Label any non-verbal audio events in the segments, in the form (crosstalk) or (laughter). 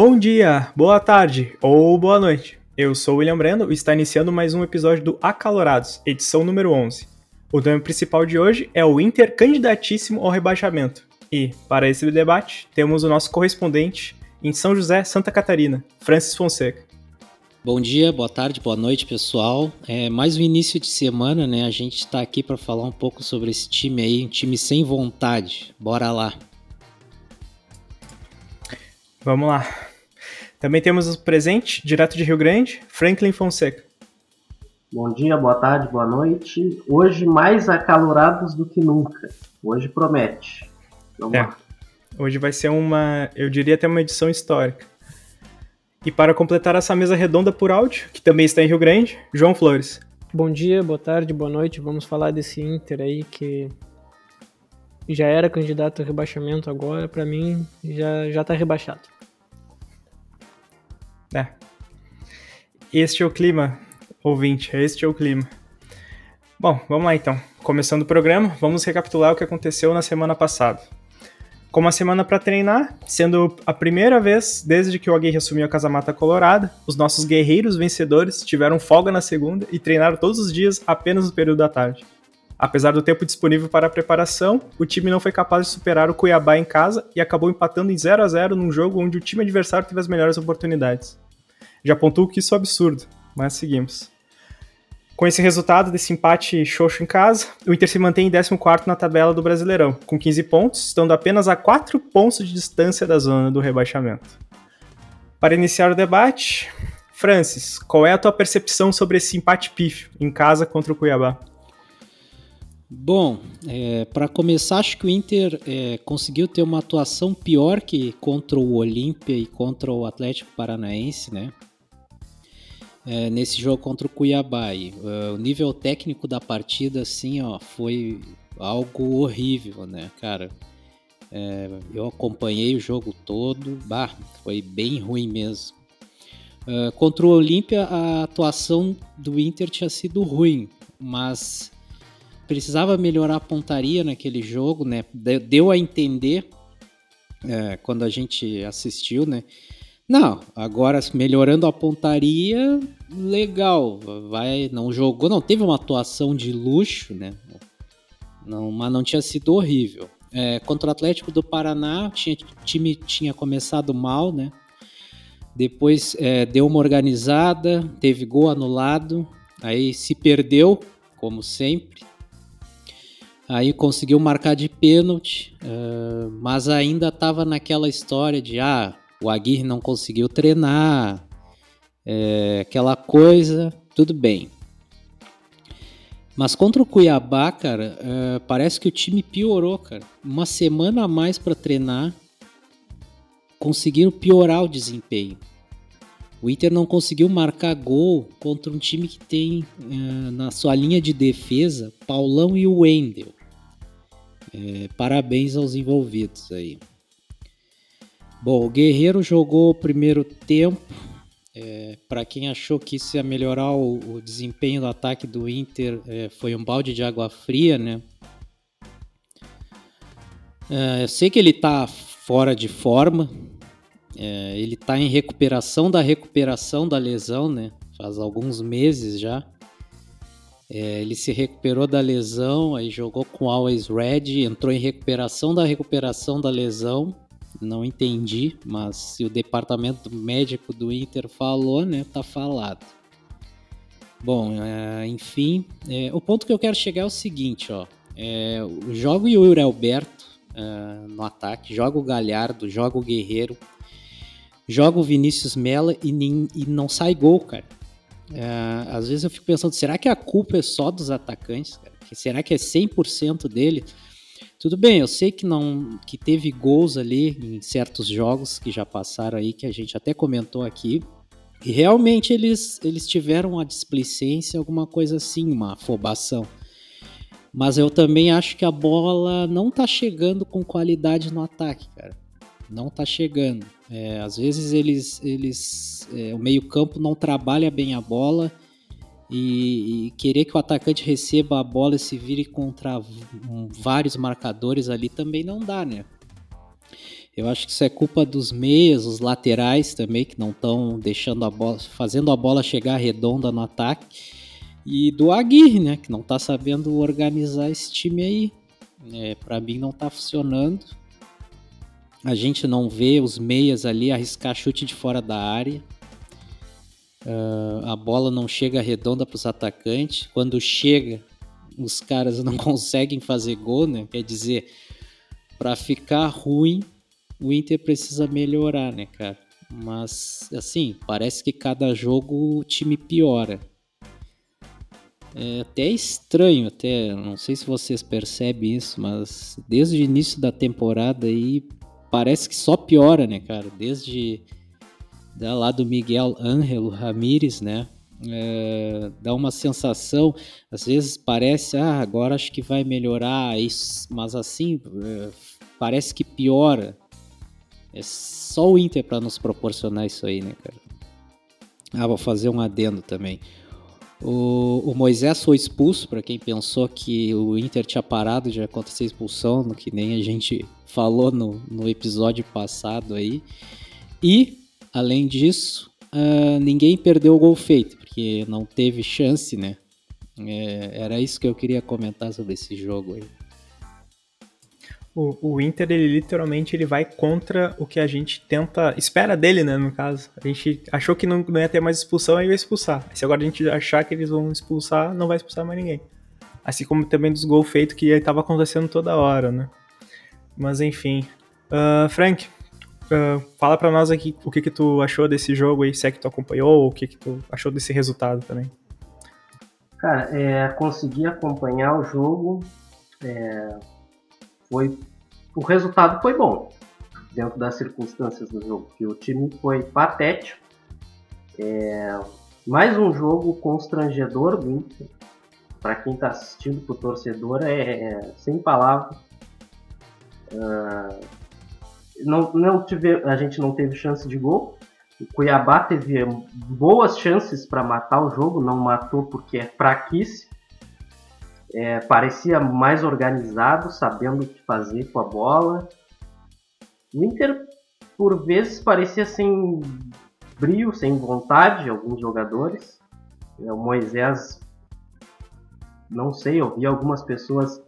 Bom dia, boa tarde ou boa noite. Eu sou o William Brando e está iniciando mais um episódio do Acalorados, edição número 11. O tema principal de hoje é o Inter candidatíssimo ao rebaixamento. E, para esse debate, temos o nosso correspondente em São José, Santa Catarina, Francis Fonseca. Bom dia, boa tarde, boa noite, pessoal. É mais um início de semana, né? A gente está aqui para falar um pouco sobre esse time aí, um time sem vontade. Bora lá. Vamos lá. Também temos o presente, direto de Rio Grande, Franklin Fonseca. Bom dia, boa tarde, boa noite. Hoje mais acalorados do que nunca. Hoje promete. Vamos é. lá. Hoje vai ser uma, eu diria até uma edição histórica. E para completar essa mesa redonda por áudio, que também está em Rio Grande, João Flores. Bom dia, boa tarde, boa noite. Vamos falar desse Inter aí que já era candidato a rebaixamento agora, para mim já já tá rebaixado. É. Este é o clima, ouvinte, este é o clima. Bom, vamos lá então. Começando o programa, vamos recapitular o que aconteceu na semana passada. Com uma semana para treinar, sendo a primeira vez desde que o Aguirre assumiu a Casa Mata Colorada, os nossos guerreiros vencedores tiveram folga na segunda e treinaram todos os dias apenas no período da tarde. Apesar do tempo disponível para a preparação, o time não foi capaz de superar o Cuiabá em casa e acabou empatando em 0 a 0 num jogo onde o time adversário teve as melhores oportunidades. Já apontou que isso é absurdo, mas seguimos. Com esse resultado desse empate xoxo em casa, o Inter se mantém em 14 na tabela do Brasileirão, com 15 pontos, estando apenas a 4 pontos de distância da zona do rebaixamento. Para iniciar o debate, Francis, qual é a tua percepção sobre esse empate pífio em casa contra o Cuiabá? Bom, é, para começar, acho que o Inter é, conseguiu ter uma atuação pior que contra o Olímpia e contra o Atlético Paranaense, né? É, nesse jogo contra o Cuiabá. E, uh, o nível técnico da partida, assim, ó, foi algo horrível, né, cara? É, eu acompanhei o jogo todo, bah, foi bem ruim mesmo. Uh, contra o Olímpia, a atuação do Inter tinha sido ruim, mas precisava melhorar a pontaria naquele jogo, né? Deu a entender é, quando a gente assistiu, né? Não, agora melhorando a pontaria, legal. Vai, não jogou, não teve uma atuação de luxo, né? Não, mas não tinha sido horrível. É, contra o Atlético do Paraná, tinha, o time tinha começado mal, né? Depois é, deu uma organizada, teve gol anulado, aí se perdeu, como sempre. Aí conseguiu marcar de pênalti, uh, mas ainda estava naquela história de ah, o Aguirre não conseguiu treinar, é, aquela coisa, tudo bem. Mas contra o Cuiabá, cara, uh, parece que o time piorou, cara. Uma semana a mais para treinar, conseguiram piorar o desempenho. O Inter não conseguiu marcar gol contra um time que tem uh, na sua linha de defesa Paulão e o Wendel. É, parabéns aos envolvidos aí. Bom, o Guerreiro jogou o primeiro tempo. É, Para quem achou que isso ia melhorar o, o desempenho do ataque do Inter, é, foi um balde de água fria, né? É, eu sei que ele tá fora de forma, é, ele tá em recuperação da recuperação da lesão, né? Faz alguns meses já. É, ele se recuperou da lesão, aí jogou com Always Red, entrou em recuperação da recuperação da lesão. Não entendi, mas se o departamento médico do Inter falou, né, tá falado. Bom, é, enfim, é, o ponto que eu quero chegar é o seguinte, ó. É, joga o Yuri Alberto é, no ataque, joga o Galhardo, joga o Guerreiro, joga o Vinícius Mela e, e não sai gol, cara. É, às vezes eu fico pensando, será que a culpa é só dos atacantes? Cara? Será que é 100% dele? Tudo bem, eu sei que não que teve gols ali em certos jogos que já passaram aí, que a gente até comentou aqui. E realmente eles, eles tiveram uma displicência, alguma coisa assim, uma afobação. Mas eu também acho que a bola não tá chegando com qualidade no ataque, cara. Não tá chegando. É, às vezes eles, eles é, o meio campo não trabalha bem a bola e, e, querer que o atacante receba a bola e se vire contra vários marcadores ali também não dá, né? Eu acho que isso é culpa dos meias, os laterais também, que não estão deixando a bola, fazendo a bola chegar redonda no ataque. E do Aguirre, né, que não está sabendo organizar esse time aí. É, para mim não está funcionando. A gente não vê os meias ali arriscar chute de fora da área. Uh, a bola não chega redonda para os atacantes. Quando chega, os caras (laughs) não conseguem fazer gol, né? Quer dizer, para ficar ruim, o Inter precisa melhorar, né, cara? Mas, assim, parece que cada jogo o time piora. É até estranho, até não sei se vocês percebem isso, mas desde o início da temporada aí parece que só piora, né, cara? Desde da, lá do Miguel Ángelo Ramírez, né? É, dá uma sensação, às vezes parece, ah, agora acho que vai melhorar, isso, mas assim, é, parece que piora. É só o Inter para nos proporcionar isso aí, né, cara? Ah, vou fazer um adendo também. O, o Moisés foi expulso, para quem pensou que o Inter tinha parado de acontecer expulsão, no que nem a gente falou no, no episódio passado aí. E, além disso, uh, ninguém perdeu o gol feito, porque não teve chance, né? É, era isso que eu queria comentar sobre esse jogo aí. O, o Inter, ele literalmente ele vai contra o que a gente tenta. Espera dele, né? No caso. A gente achou que não, não ia ter mais expulsão, aí ia expulsar. Se agora a gente achar que eles vão expulsar, não vai expulsar mais ninguém. Assim como também dos gols feitos que estava acontecendo toda hora, né? Mas enfim. Uh, Frank, uh, fala para nós aqui o que, que tu achou desse jogo aí, se é que tu acompanhou, ou o que, que tu achou desse resultado também. Cara, é, consegui acompanhar o jogo. É, foi o resultado foi bom dentro das circunstâncias do jogo, que o time foi patético. É, mais um jogo constrangedor do Inter. Para quem está assistindo, para o torcedor, é, é, sem palavras. Uh, não, não tive, a gente não teve chance de gol. O Cuiabá teve boas chances para matar o jogo, não matou porque é fraquíssimo é, parecia mais organizado, sabendo o que fazer com a bola. O Inter, por vezes, parecia sem brilho, sem vontade, alguns jogadores. É, o Moisés, não sei, eu vi algumas pessoas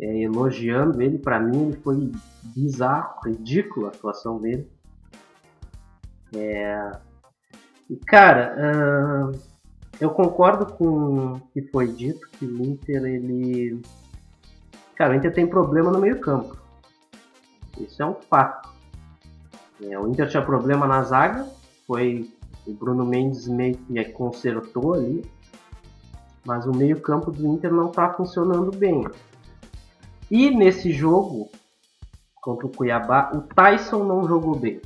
é, elogiando ele. Para mim, ele foi bizarro, ridículo a atuação dele. É... E, cara, uh eu concordo com o que foi dito, que o Inter, ele. Cara, o Inter tem problema no meio-campo. Isso é um fato. É, o Inter tinha problema na zaga, foi o Bruno Mendes meio que consertou ali, mas o meio-campo do Inter não está funcionando bem. E nesse jogo contra o Cuiabá, o Tyson não jogou bem.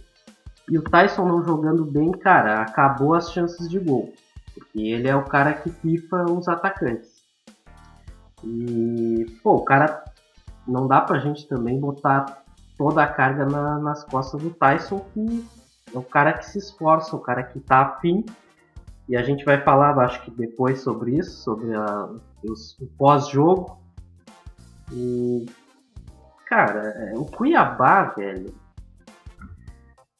E o Tyson não jogando bem, cara, acabou as chances de gol. Porque ele é o cara que pifa os atacantes. E, pô, o cara não dá pra gente também botar toda a carga na, nas costas do Tyson, que é o cara que se esforça, o cara que tá afim. E a gente vai falar, acho que depois sobre isso, sobre a, os, o pós-jogo. E, cara, é, o Cuiabá, velho,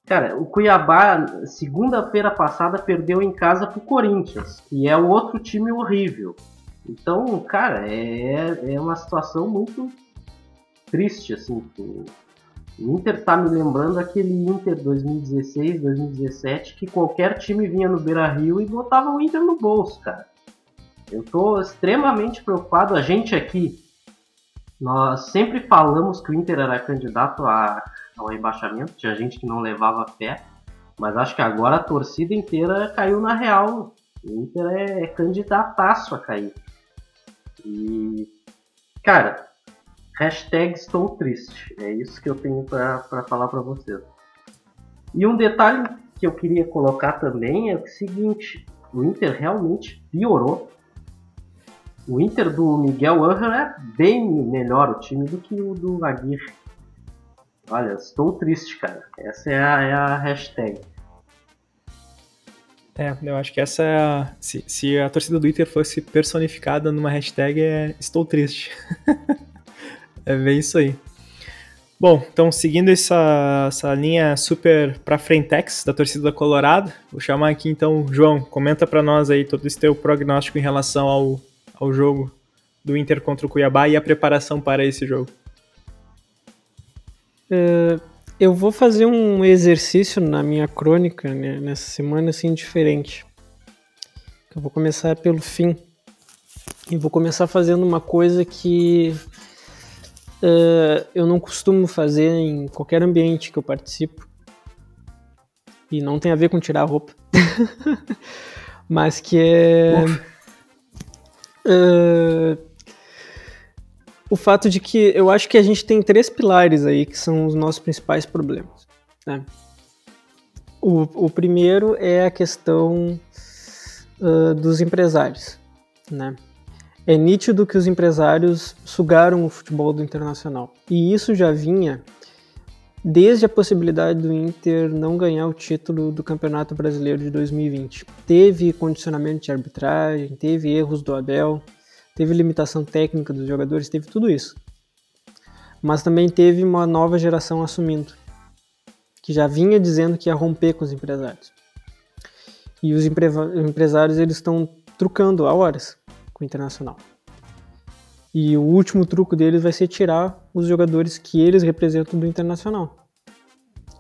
Cara, o Cuiabá, segunda-feira passada, perdeu em casa pro Corinthians, que é o outro time horrível. Então, cara, é, é uma situação muito triste, assim. O Inter tá me lembrando aquele Inter 2016, 2017, que qualquer time vinha no Beira Rio e botava o Inter no bolso, cara. Eu tô extremamente preocupado. A gente aqui, nós sempre falamos que o Inter era candidato a ao rebaixamento. Tinha gente que não levava fé, mas acho que agora a torcida inteira caiu na real. O Inter é, é candidataço a cair. E, cara, hashtag estou triste. É isso que eu tenho para falar para vocês. E um detalhe que eu queria colocar também é o seguinte: o Inter realmente piorou. O Inter do Miguel Angel é bem melhor o time do que o do Aguirre. Olha, estou triste, cara. Essa é a, é a hashtag. É, eu acho que essa é a. Se, se a torcida do Twitter fosse personificada numa hashtag, é Estou triste. (laughs) é bem isso aí. Bom, então seguindo essa, essa linha super pra frentex da torcida colorada, vou chamar aqui então João, comenta para nós aí todo esse teu prognóstico em relação ao, ao jogo do Inter contra o Cuiabá e a preparação para esse jogo. Uh, eu vou fazer um exercício na minha crônica né, nessa semana assim diferente. Eu vou começar pelo fim e vou começar fazendo uma coisa que uh, eu não costumo fazer em qualquer ambiente que eu participo. E não tem a ver com tirar a roupa. (laughs) Mas que é. Uh, o fato de que eu acho que a gente tem três pilares aí que são os nossos principais problemas. Né? O, o primeiro é a questão uh, dos empresários. Né? É nítido que os empresários sugaram o futebol do internacional. E isso já vinha desde a possibilidade do Inter não ganhar o título do Campeonato Brasileiro de 2020. Teve condicionamento de arbitragem, teve erros do Abel, teve limitação técnica dos jogadores, teve tudo isso. Mas também teve uma nova geração assumindo, que já vinha dizendo que ia romper com os empresários. E os empresários eles estão trucando a horas com o Internacional. E o último truco deles vai ser tirar os jogadores que eles representam do Internacional.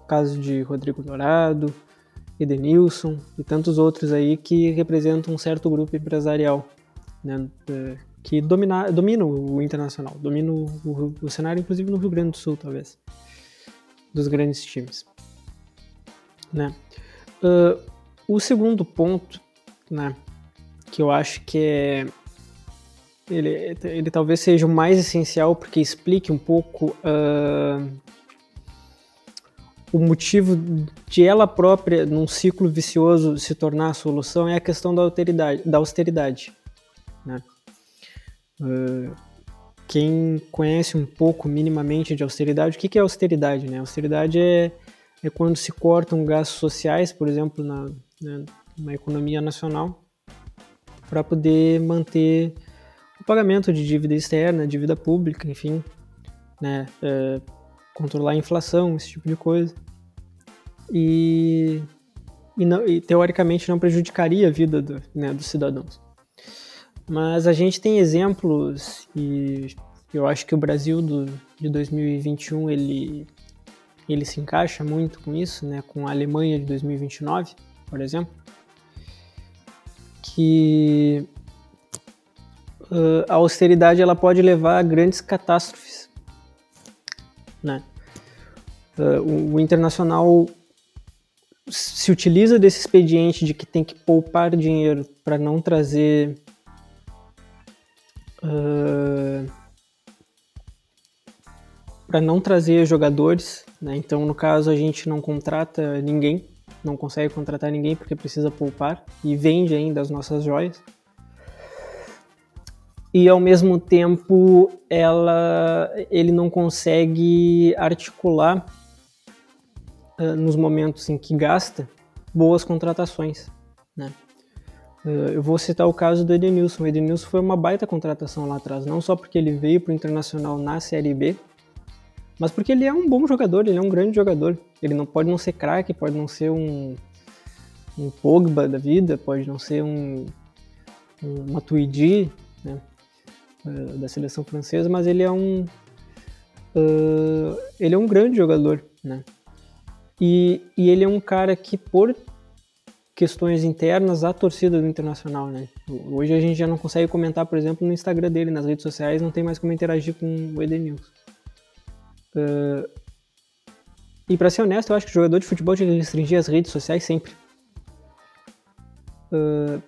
Caso de Rodrigo Dourado, Edenilson e tantos outros aí que representam um certo grupo empresarial, né, é, que domina, domina o Internacional, domina o, o, cenário, inclusive no Rio Grande do Sul, talvez, dos grandes times. Né. Uh, o segundo ponto, né, que eu acho que é ele, ele talvez seja o mais essencial porque explique um pouco uh, o motivo de ela própria, num ciclo vicioso, se tornar a solução é a questão da austeridade. Da austeridade né? uh, quem conhece um pouco minimamente de austeridade, o que, que é austeridade? Né? Austeridade é, é quando se cortam gastos sociais, por exemplo, na, né, na economia nacional, para poder manter o pagamento de dívida externa, dívida pública, enfim, né, é, controlar a inflação, esse tipo de coisa. E, e, não, e teoricamente não prejudicaria a vida do, né, dos cidadãos. Mas a gente tem exemplos e eu acho que o Brasil do, de 2021 ele, ele se encaixa muito com isso, né, com a Alemanha de 2029, por exemplo, que uh, a austeridade ela pode levar a grandes catástrofes. Né? Uh, o, o internacional se utiliza desse expediente de que tem que poupar dinheiro para não trazer uh, para não trazer jogadores, né? Então no caso a gente não contrata ninguém, não consegue contratar ninguém porque precisa poupar e vende ainda as nossas joias e ao mesmo tempo ela, ele não consegue articular uh, nos momentos em que gasta boas contratações, né? Uh, eu vou citar o caso do Edenilson. O Edenilson foi uma baita contratação lá atrás, não só porque ele veio para o Internacional na Série B, mas porque ele é um bom jogador, ele é um grande jogador. Ele não pode não ser craque, pode não ser um, um Pogba da vida, pode não ser um, um Matuidi, né? uh, da seleção francesa, mas ele é um uh, ele é um grande jogador, né? E, e ele é um cara que por questões internas a torcida do Internacional, né? Hoje a gente já não consegue comentar, por exemplo, no Instagram dele, nas redes sociais, não tem mais como interagir com o Edenilson. Uh, e para ser honesto, eu acho que o jogador de futebol tinha que restringir as redes sociais sempre. Uh,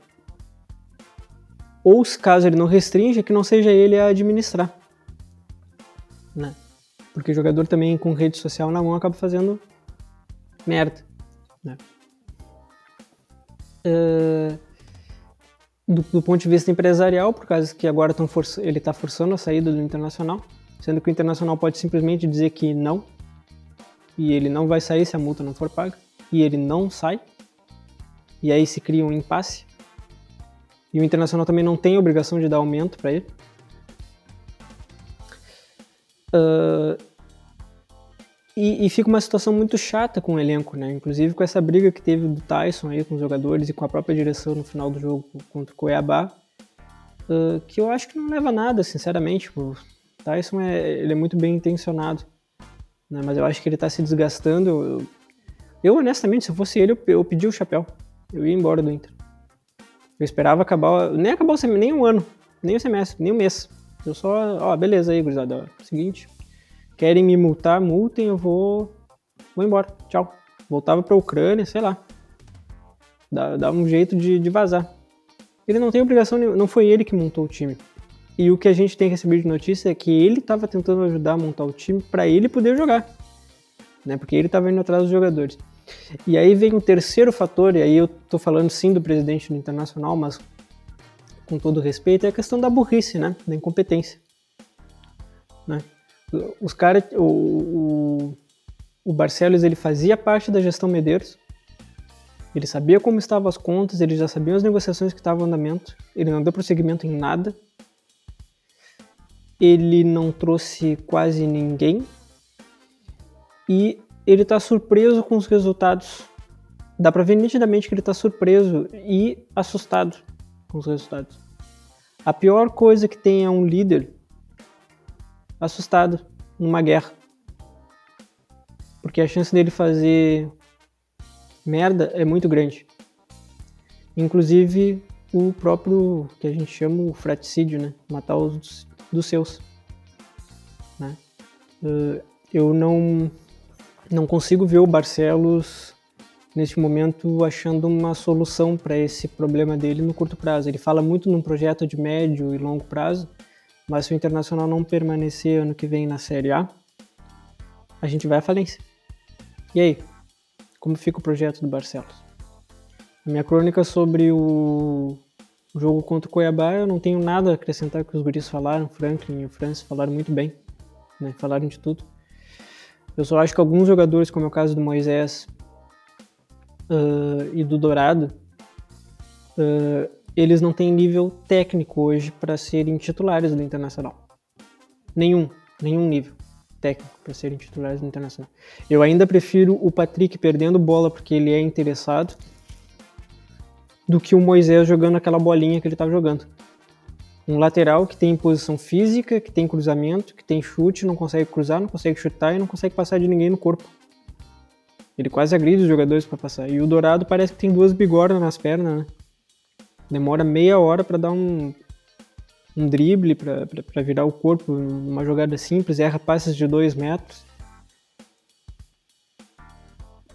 ou caso ele não restrinja, que não seja ele a administrar. Né? Porque o jogador também com rede social na mão acaba fazendo merda. Né? Uh, do, do, ponto de vista empresarial, por causa que agora ele está forçando a saída do Internacional, sendo que o Internacional pode simplesmente dizer que não, e ele não vai sair se a multa não for paga, e ele não sai, e aí se cria um impasse. E o Internacional também não tem obrigação de dar aumento para ele. Uh, e, e, fica uma situação muito chata com o elenco, né? Inclusive com essa briga que teve do Tyson aí com os jogadores e com a própria direção no final do jogo contra o Cuiabá, uh, que eu acho que não leva a nada, sinceramente. O Tyson é, ele é muito bem intencionado, né? mas eu acho que ele tá se desgastando. Eu, eu honestamente, se eu fosse ele, eu, eu pedi o chapéu. Eu ia embora do Inter. Eu esperava acabar, nem acabar o semestre, nem um ano, nem o semestre, nem um mês. Eu só, ó, beleza aí, gurizada. Seguinte, querem me multar, multem, eu vou, vou embora. Tchau. Voltava pra Ucrânia, sei lá. Dá, dá um jeito de, de vazar. Ele não tem obrigação nenhuma, não foi ele que montou o time. E o que a gente tem recebido de notícia é que ele estava tentando ajudar a montar o time para ele poder jogar. Né? Porque ele estava indo atrás dos jogadores. E aí vem o terceiro fator, e aí eu tô falando sim do presidente do Internacional, mas com todo respeito, é a questão da burrice, né? Da incompetência. Né? Os caras, o, o, o Barcelos, ele fazia parte da gestão Medeiros, ele sabia como estavam as contas, ele já sabia as negociações que estavam em andamento, ele não deu prosseguimento em nada, ele não trouxe quase ninguém e ele está surpreso com os resultados. Dá para ver nitidamente que ele está surpreso e assustado com os resultados. A pior coisa que tem é um líder assustado numa guerra. Porque a chance dele fazer merda é muito grande. Inclusive o próprio que a gente chama o fraticídio, né? Matar os dos seus. Né? Uh, eu não não consigo ver o Barcelos neste momento achando uma solução para esse problema dele no curto prazo. Ele fala muito num projeto de médio e longo prazo, mas se o Internacional não permanecer ano que vem na Série A, a gente vai à falência. E aí? Como fica o projeto do Barcelos? A minha crônica sobre o jogo contra o Cuiabá, eu não tenho nada a acrescentar que os guris falaram, Franklin e o Francis falaram muito bem, né? falaram de tudo. Eu só acho que alguns jogadores, como é o caso do Moisés uh, e do Dourado, uh, eles não têm nível técnico hoje para serem titulares do Internacional. Nenhum, nenhum nível técnico para serem titulares do Internacional. Eu ainda prefiro o Patrick perdendo bola porque ele é interessado do que o Moisés jogando aquela bolinha que ele estava jogando. Um lateral que tem posição física, que tem cruzamento, que tem chute, não consegue cruzar, não consegue chutar e não consegue passar de ninguém no corpo. Ele quase agride os jogadores para passar. E o Dourado parece que tem duas bigornas nas pernas, né? Demora meia hora para dar um, um drible, para virar o corpo numa jogada simples, erra passes de dois metros.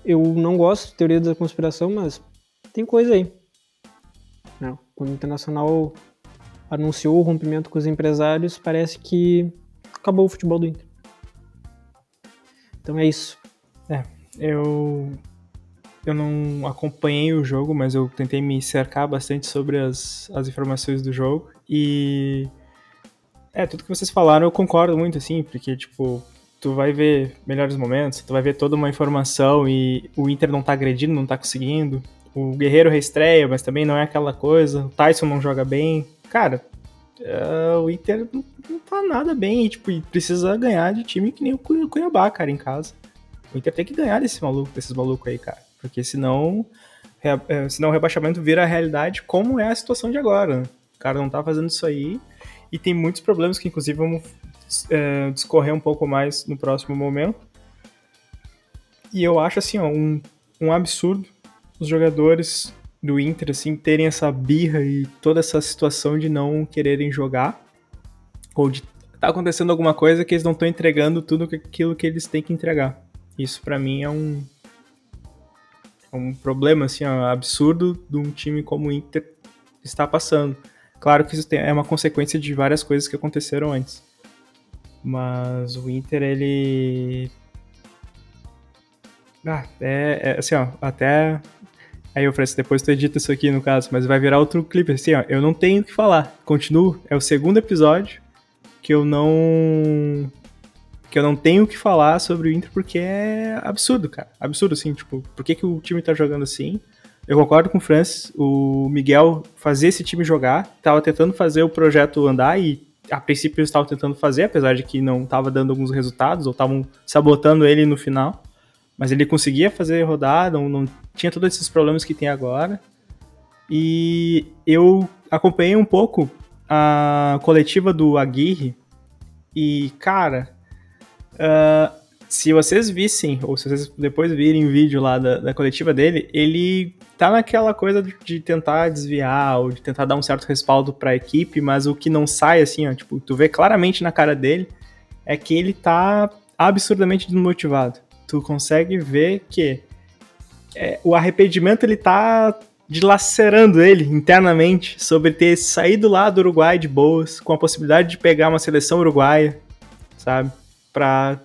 Eu não gosto de teoria da conspiração, mas tem coisa aí. Não, quando o Internacional anunciou o rompimento com os empresários, parece que acabou o futebol do Inter. Então é isso. É, eu eu não acompanhei o jogo, mas eu tentei me cercar bastante sobre as, as informações do jogo e é, tudo que vocês falaram eu concordo muito assim, porque tipo, tu vai ver melhores momentos, tu vai ver toda uma informação e o Inter não tá agredindo, não tá conseguindo. O Guerreiro reestreia, mas também não é aquela coisa. O Tyson não joga bem. Cara, uh, o Inter não, não tá nada bem e, tipo, precisa ganhar de time que nem o Cuiabá, cara, em casa. O Inter tem que ganhar desse maluco, desses malucos aí, cara. Porque senão, é, senão o rebaixamento vira a realidade como é a situação de agora. Né? O cara não tá fazendo isso aí. E tem muitos problemas que, inclusive, vamos é, discorrer um pouco mais no próximo momento. E eu acho, assim, ó, um, um absurdo os jogadores do Inter, assim, terem essa birra e toda essa situação de não quererem jogar. Ou de tá acontecendo alguma coisa que eles não estão entregando tudo aquilo que eles têm que entregar. Isso para mim é um um problema assim absurdo de um time como o Inter está passando. Claro que isso tem, é uma consequência de várias coisas que aconteceram antes. Mas o Inter ele ah, é, é assim, ó, até Aí eu falei assim, depois tu edita isso aqui no caso, mas vai virar outro clipe assim, ó. Eu não tenho o que falar. Continuo. É o segundo episódio que eu não que eu não tenho o que falar sobre o Inter porque é absurdo, cara. Absurdo, assim, tipo, por que, que o time tá jogando assim? Eu concordo com o Francis, o Miguel fazer esse time jogar, tava tentando fazer o projeto andar e a princípio eles estavam tentando fazer, apesar de que não estava dando alguns resultados, ou estavam sabotando ele no final. Mas ele conseguia fazer rodar, não, não tinha todos esses problemas que tem agora. E eu acompanhei um pouco a coletiva do Aguirre. E, cara, uh, se vocês vissem, ou se vocês depois virem o vídeo lá da, da coletiva dele, ele tá naquela coisa de, tentar desviar ou de tentar dar um certo respaldo para a equipe, mas o que não sai, assim, ó, tipo, tu vê claramente na cara dele é que ele tá absurdamente desmotivado. Tu consegue ver que é, o arrependimento ele tá dilacerando ele internamente sobre ter saído lá do Uruguai de boas, com a possibilidade de pegar uma seleção uruguaia, sabe? Pra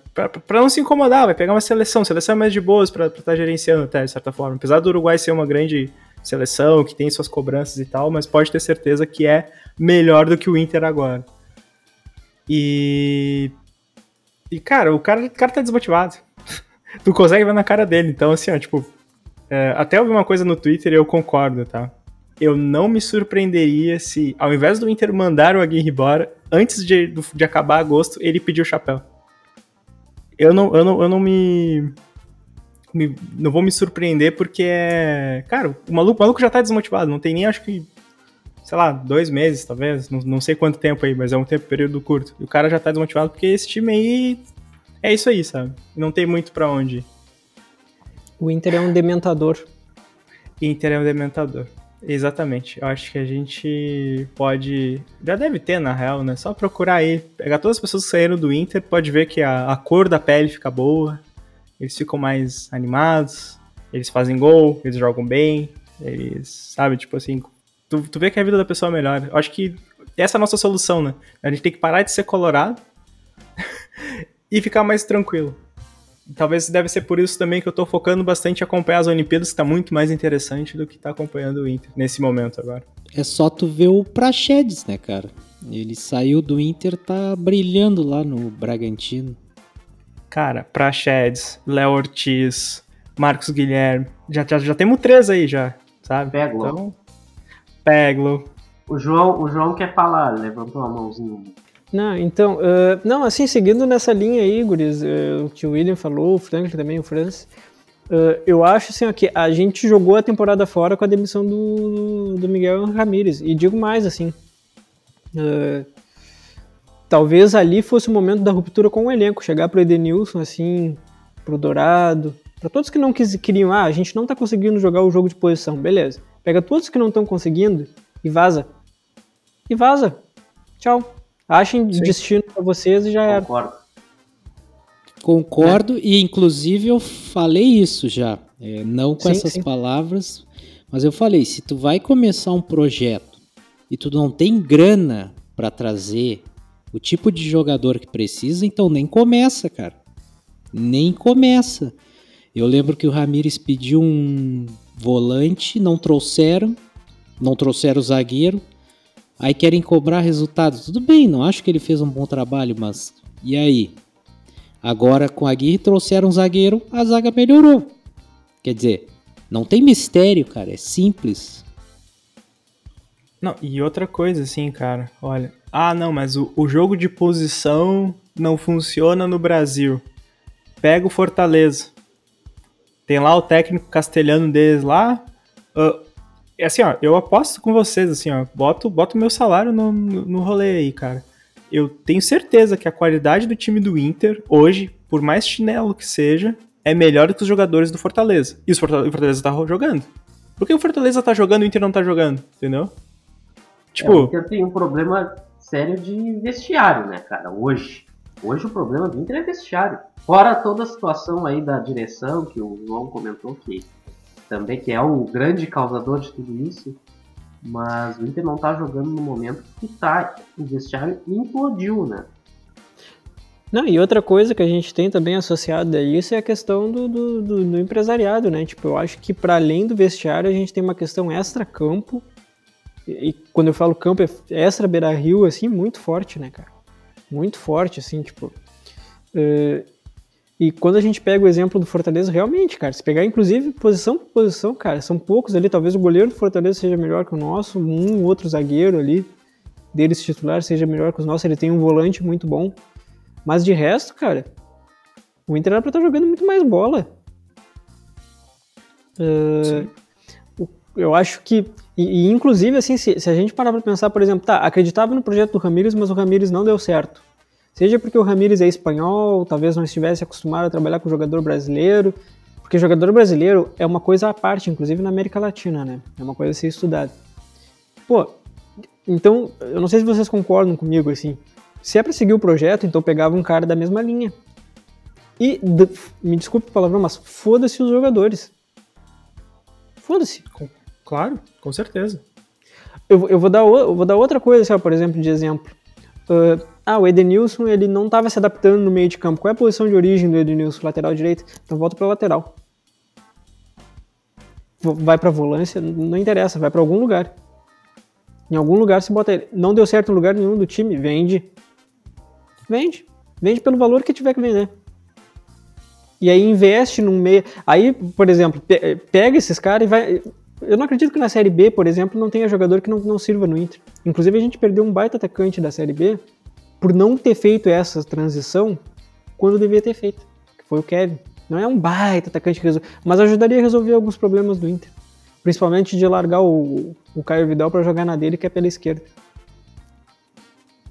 não se incomodar, vai pegar uma seleção, seleção é mais de boas pra estar tá gerenciando até, de certa forma. Apesar do Uruguai ser uma grande seleção, que tem suas cobranças e tal, mas pode ter certeza que é melhor do que o Inter agora. E. E, cara, o cara, o cara tá desmotivado. (laughs) tu consegue ver na cara dele. Então, assim, ó, tipo. É, até ouvi uma coisa no Twitter e eu concordo, tá? Eu não me surpreenderia se, ao invés do Inter mandar o Aguirre embora, antes de, de acabar agosto, ele pediu o chapéu eu não, eu não, eu não me, me, Não vou me surpreender porque é. Cara, o maluco, o maluco já tá desmotivado, não tem nem acho que. Sei lá, dois meses, talvez, não, não sei quanto tempo aí, mas é um tempo, período curto. E o cara já tá desmotivado porque esse time aí é isso aí, sabe? Não tem muito para onde. O Inter é um dementador. Inter é um dementador. Exatamente. Eu acho que a gente pode. Já deve ter, na real, né? Só procurar aí. Pegar todas as pessoas que saíram do Inter, pode ver que a, a cor da pele fica boa. Eles ficam mais animados. Eles fazem gol, eles jogam bem. Eles, sabe, tipo assim. Tu, tu vê que a vida da pessoa é melhor. Eu acho que essa é a nossa solução, né? A gente tem que parar de ser colorado (laughs) e ficar mais tranquilo. Talvez deve ser por isso também que eu tô focando bastante em acompanhar as Olimpíadas, que tá muito mais interessante do que tá acompanhando o Inter nesse momento agora. É só tu ver o Praxedes, né, cara? Ele saiu do Inter, tá brilhando lá no Bragantino. Cara, Praxedes, Léo Ortiz, Marcos Guilherme. Já, já, já temos três aí já, sabe? Peglo. Então, Peglo. O João, o João quer falar, levantou a mãozinha. Não, então, uh, não, assim, seguindo nessa linha aí, Guris, uh, o que o William falou, o Franklin também, o Francis, uh, eu acho assim, ó, que a gente jogou a temporada fora com a demissão do, do Miguel Ramírez, e digo mais, assim, talvez ali fosse o momento da ruptura com o elenco, chegar pro Edenilson, assim, pro Dourado, para todos que não quis, queriam, ah, a gente não tá conseguindo jogar o jogo de posição, beleza, pega todos que não estão conseguindo e vaza, e vaza, tchau. Achem Sim. destino para vocês e já era. Concordo. Concordo, é. e inclusive eu falei isso já. É, não com sim, essas sim. palavras, mas eu falei: se tu vai começar um projeto e tu não tem grana para trazer o tipo de jogador que precisa, então nem começa, cara. Nem começa. Eu lembro que o Ramires pediu um volante, não trouxeram, não trouxeram o zagueiro. Aí querem cobrar resultados. Tudo bem, não acho que ele fez um bom trabalho, mas e aí? Agora com a Aguirre trouxeram um zagueiro, a zaga melhorou. Quer dizer, não tem mistério, cara, é simples. Não, e outra coisa assim, cara, olha. Ah, não, mas o, o jogo de posição não funciona no Brasil. Pega o Fortaleza. Tem lá o técnico castelhano deles lá. Uh, é assim, ó, eu aposto com vocês, assim, ó, boto, boto meu salário no, no, no rolê aí, cara. Eu tenho certeza que a qualidade do time do Inter, hoje, por mais chinelo que seja, é melhor do que os jogadores do Fortaleza. E o Fortaleza, tá jogando. Por que o Fortaleza tá jogando e o Inter não tá jogando? Entendeu? Tipo. É, o Inter tem um problema sério de vestiário, né, cara? Hoje. Hoje o problema do Inter é vestiário. Fora toda a situação aí da direção, que o João comentou que também, que é o grande causador de tudo isso. Mas o Inter não tá jogando no momento que tá. O vestiário implodiu, né? Não, e outra coisa que a gente tem também associada a isso é a questão do, do, do, do empresariado, né? Tipo, eu acho que para além do vestiário a gente tem uma questão extra-campo. E, e, quando eu falo campo, é extra beira-rio, assim, muito forte, né, cara? Muito forte, assim, tipo. Uh, e quando a gente pega o exemplo do Fortaleza, realmente, cara, se pegar inclusive posição por posição, cara, são poucos ali, talvez o goleiro do Fortaleza seja melhor que o nosso, um outro zagueiro ali. deles titular seja melhor que os nossos. Ele tem um volante muito bom. Mas de resto, cara, o Inter era pra estar tá jogando muito mais bola. Uh, eu acho que. E, e inclusive, assim, se, se, a gente parar pra pensar, por exemplo, tá, acreditava no projeto do Ramires, mas o Ramires não deu certo. Seja porque o Ramires é espanhol, talvez não estivesse acostumado a trabalhar com jogador brasileiro, porque jogador brasileiro é uma coisa à parte, inclusive na América Latina, né? É uma coisa a ser estudada. Pô, então, eu não sei se vocês concordam comigo, assim. Se é pra seguir o projeto, então pegava um cara da mesma linha. E, me desculpe o palavrão, mas foda-se os jogadores. Foda-se. Claro, com certeza. Eu, eu, vou, dar, eu vou dar outra coisa, assim, ó, por exemplo, de exemplo. Uh, ah, o Edenilson, ele não estava se adaptando no meio de campo. Qual é a posição de origem do Edenilson? Lateral direito? Então volta para lateral. Vai para volância, não interessa, vai para algum lugar. Em algum lugar se bota ele. Não deu certo em lugar nenhum do time, vende. Vende. Vende pelo valor que tiver que vender. E aí investe num meio. Aí, por exemplo, pega esses caras e vai. Eu não acredito que na Série B, por exemplo, não tenha jogador que não, não sirva no Inter. Inclusive, a gente perdeu um baita atacante da Série B por não ter feito essa transição quando devia ter feito, que foi o Kevin. Não é um baita atacante que resolve, mas ajudaria a resolver alguns problemas do Inter. Principalmente de largar o, o Caio Vidal para jogar na dele, que é pela esquerda.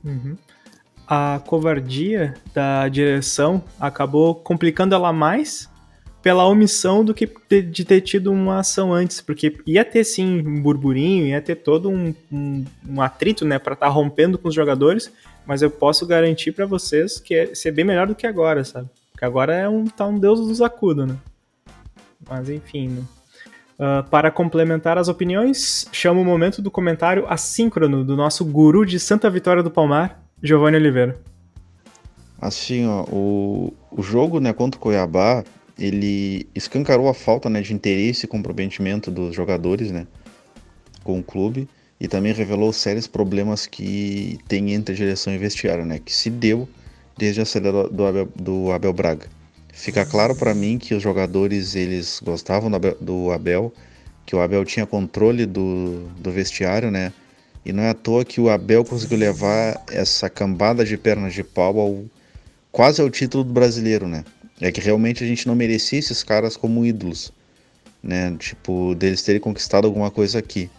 Uhum a covardia da direção acabou complicando ela mais pela omissão do que de ter tido uma ação antes, porque ia ter sim um burburinho, ia ter todo um, um, um atrito, né, para estar tá rompendo com os jogadores, mas eu posso garantir para vocês que é ser bem melhor do que agora, sabe? Porque agora é um tá um Deus dos acuda, né? Mas enfim, né? Uh, para complementar as opiniões, chamo o momento do comentário assíncrono do nosso guru de Santa Vitória do Palmar, Giovanni Oliveira. Assim, ó, o, o jogo, né, contra o Cuiabá, ele escancarou a falta, né, de interesse e comprometimento dos jogadores, né, com o clube e também revelou sérios problemas que tem entre direção e vestiário, né, que se deu desde a saída do, do, Abel, do Abel Braga. Fica claro para mim que os jogadores eles gostavam do Abel, do Abel, que o Abel tinha controle do, do vestiário, né, e não é à toa que o Abel conseguiu levar essa cambada de pernas de pau ao, quase ao título do brasileiro, né? É que realmente a gente não merecia esses caras como ídolos, né? Tipo, deles terem conquistado alguma coisa aqui.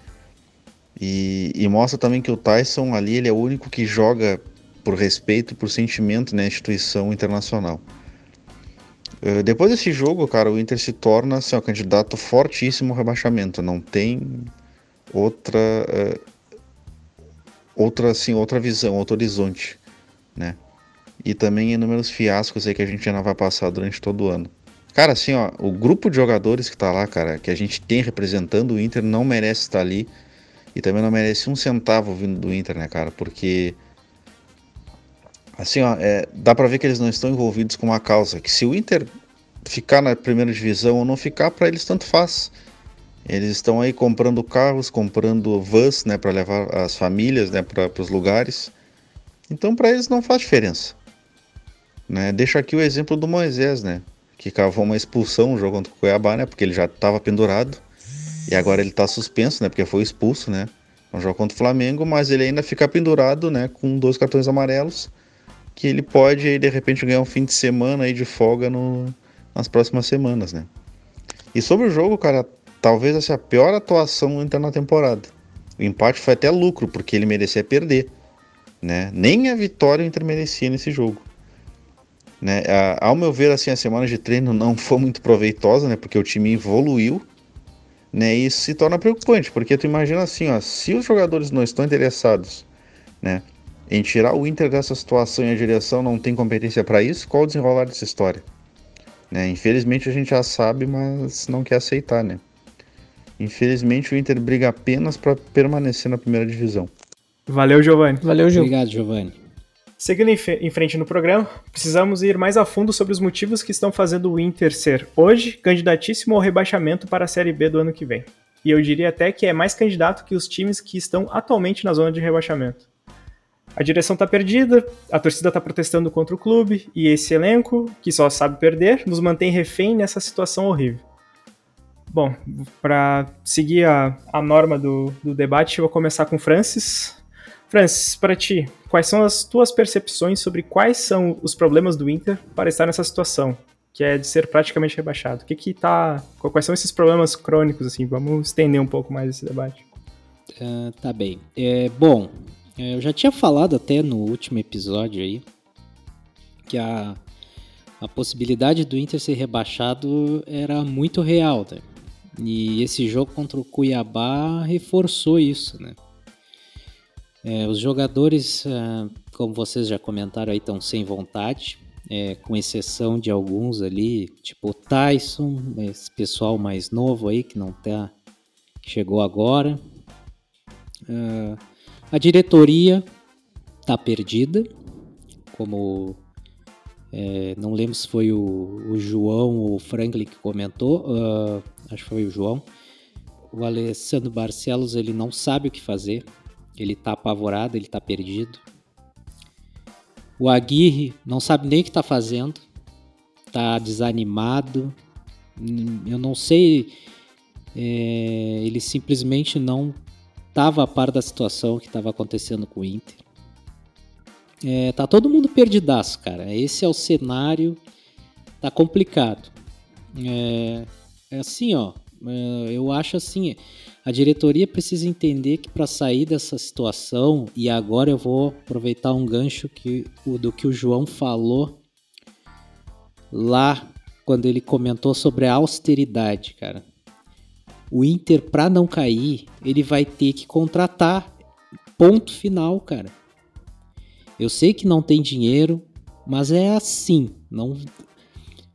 E, e mostra também que o Tyson ali ele é o único que joga por respeito, por sentimento na né, instituição internacional. Uh, depois desse jogo, cara, o Inter se torna assim, um candidato fortíssimo ao rebaixamento. Não tem outra. Uh, outra assim, outra visão, outro horizonte, né? E também inúmeros fiascos aí que a gente não vai passar durante todo o ano. Cara, assim, ó, o grupo de jogadores que tá lá, cara, que a gente tem representando o Inter não merece estar ali e também não merece um centavo vindo do Inter, né, cara? Porque assim, ó, é, dá para ver que eles não estão envolvidos com uma causa, que se o Inter ficar na primeira divisão ou não ficar, para eles tanto faz. Eles estão aí comprando carros, comprando vans, né, para levar as famílias, né, para os lugares. Então, para eles não faz diferença. Né? Deixo aqui o exemplo do Moisés, né, que cavou uma expulsão no jogo contra o Cuiabá, né, porque ele já estava pendurado e agora ele está suspenso, né, porque foi expulso, né, no jogo contra o Flamengo, mas ele ainda fica pendurado, né, com dois cartões amarelos, que ele pode aí de repente ganhar um fim de semana aí de folga no, nas próximas semanas, né. E sobre o jogo, cara, talvez essa é a pior atuação do na temporada. O empate foi até lucro, porque ele merecia perder. Né? Nem a vitória o Inter merecia nesse jogo. Né? Ao meu ver, assim, a semana de treino não foi muito proveitosa, né? porque o time evoluiu. Né? E isso se torna preocupante, porque tu imagina assim, ó, se os jogadores não estão interessados né, em tirar o Inter dessa situação e a direção não tem competência para isso, qual o desenrolar dessa história? Né? Infelizmente a gente já sabe, mas não quer aceitar, né? Infelizmente, o Inter briga apenas para permanecer na primeira divisão. Valeu, Giovanni. Valeu, Gil. Obrigado, Giovanni. Seguindo em frente no programa, precisamos ir mais a fundo sobre os motivos que estão fazendo o Inter ser, hoje, candidatíssimo ao rebaixamento para a Série B do ano que vem. E eu diria até que é mais candidato que os times que estão atualmente na zona de rebaixamento. A direção está perdida, a torcida está protestando contra o clube, e esse elenco, que só sabe perder, nos mantém refém nessa situação horrível. Bom, para seguir a, a norma do, do debate, eu vou começar com Francis. Francis, para ti, quais são as tuas percepções sobre quais são os problemas do Inter para estar nessa situação, que é de ser praticamente rebaixado? O que que tá, quais são esses problemas crônicos assim? Vamos estender um pouco mais esse debate. Uh, tá bem. É, bom, é, eu já tinha falado até no último episódio aí que a, a possibilidade do Inter ser rebaixado era muito real, né? E esse jogo contra o Cuiabá reforçou isso, né? É, os jogadores, é, como vocês já comentaram aí, estão sem vontade, é, com exceção de alguns ali, tipo o Tyson, esse pessoal mais novo aí que não tá, chegou agora. É, a diretoria tá perdida, como é, não lembro se foi o, o, João ou o Franklin que comentou, uh, acho que foi o João. O Alessandro Barcelos ele não sabe o que fazer, ele tá apavorado, ele tá perdido. O Aguirre não sabe nem o que tá fazendo, tá desanimado. Eu não sei, é, ele simplesmente não estava a par da situação que estava acontecendo com o Inter. É, tá todo mundo perdidaço, cara. Esse é o cenário. Tá complicado. É, é assim, ó. É, eu acho assim. A diretoria precisa entender que para sair dessa situação, e agora eu vou aproveitar um gancho que, do que o João falou lá quando ele comentou sobre a austeridade, cara o Inter, para não cair, ele vai ter que contratar. Ponto final, cara. Eu sei que não tem dinheiro, mas é assim. Não,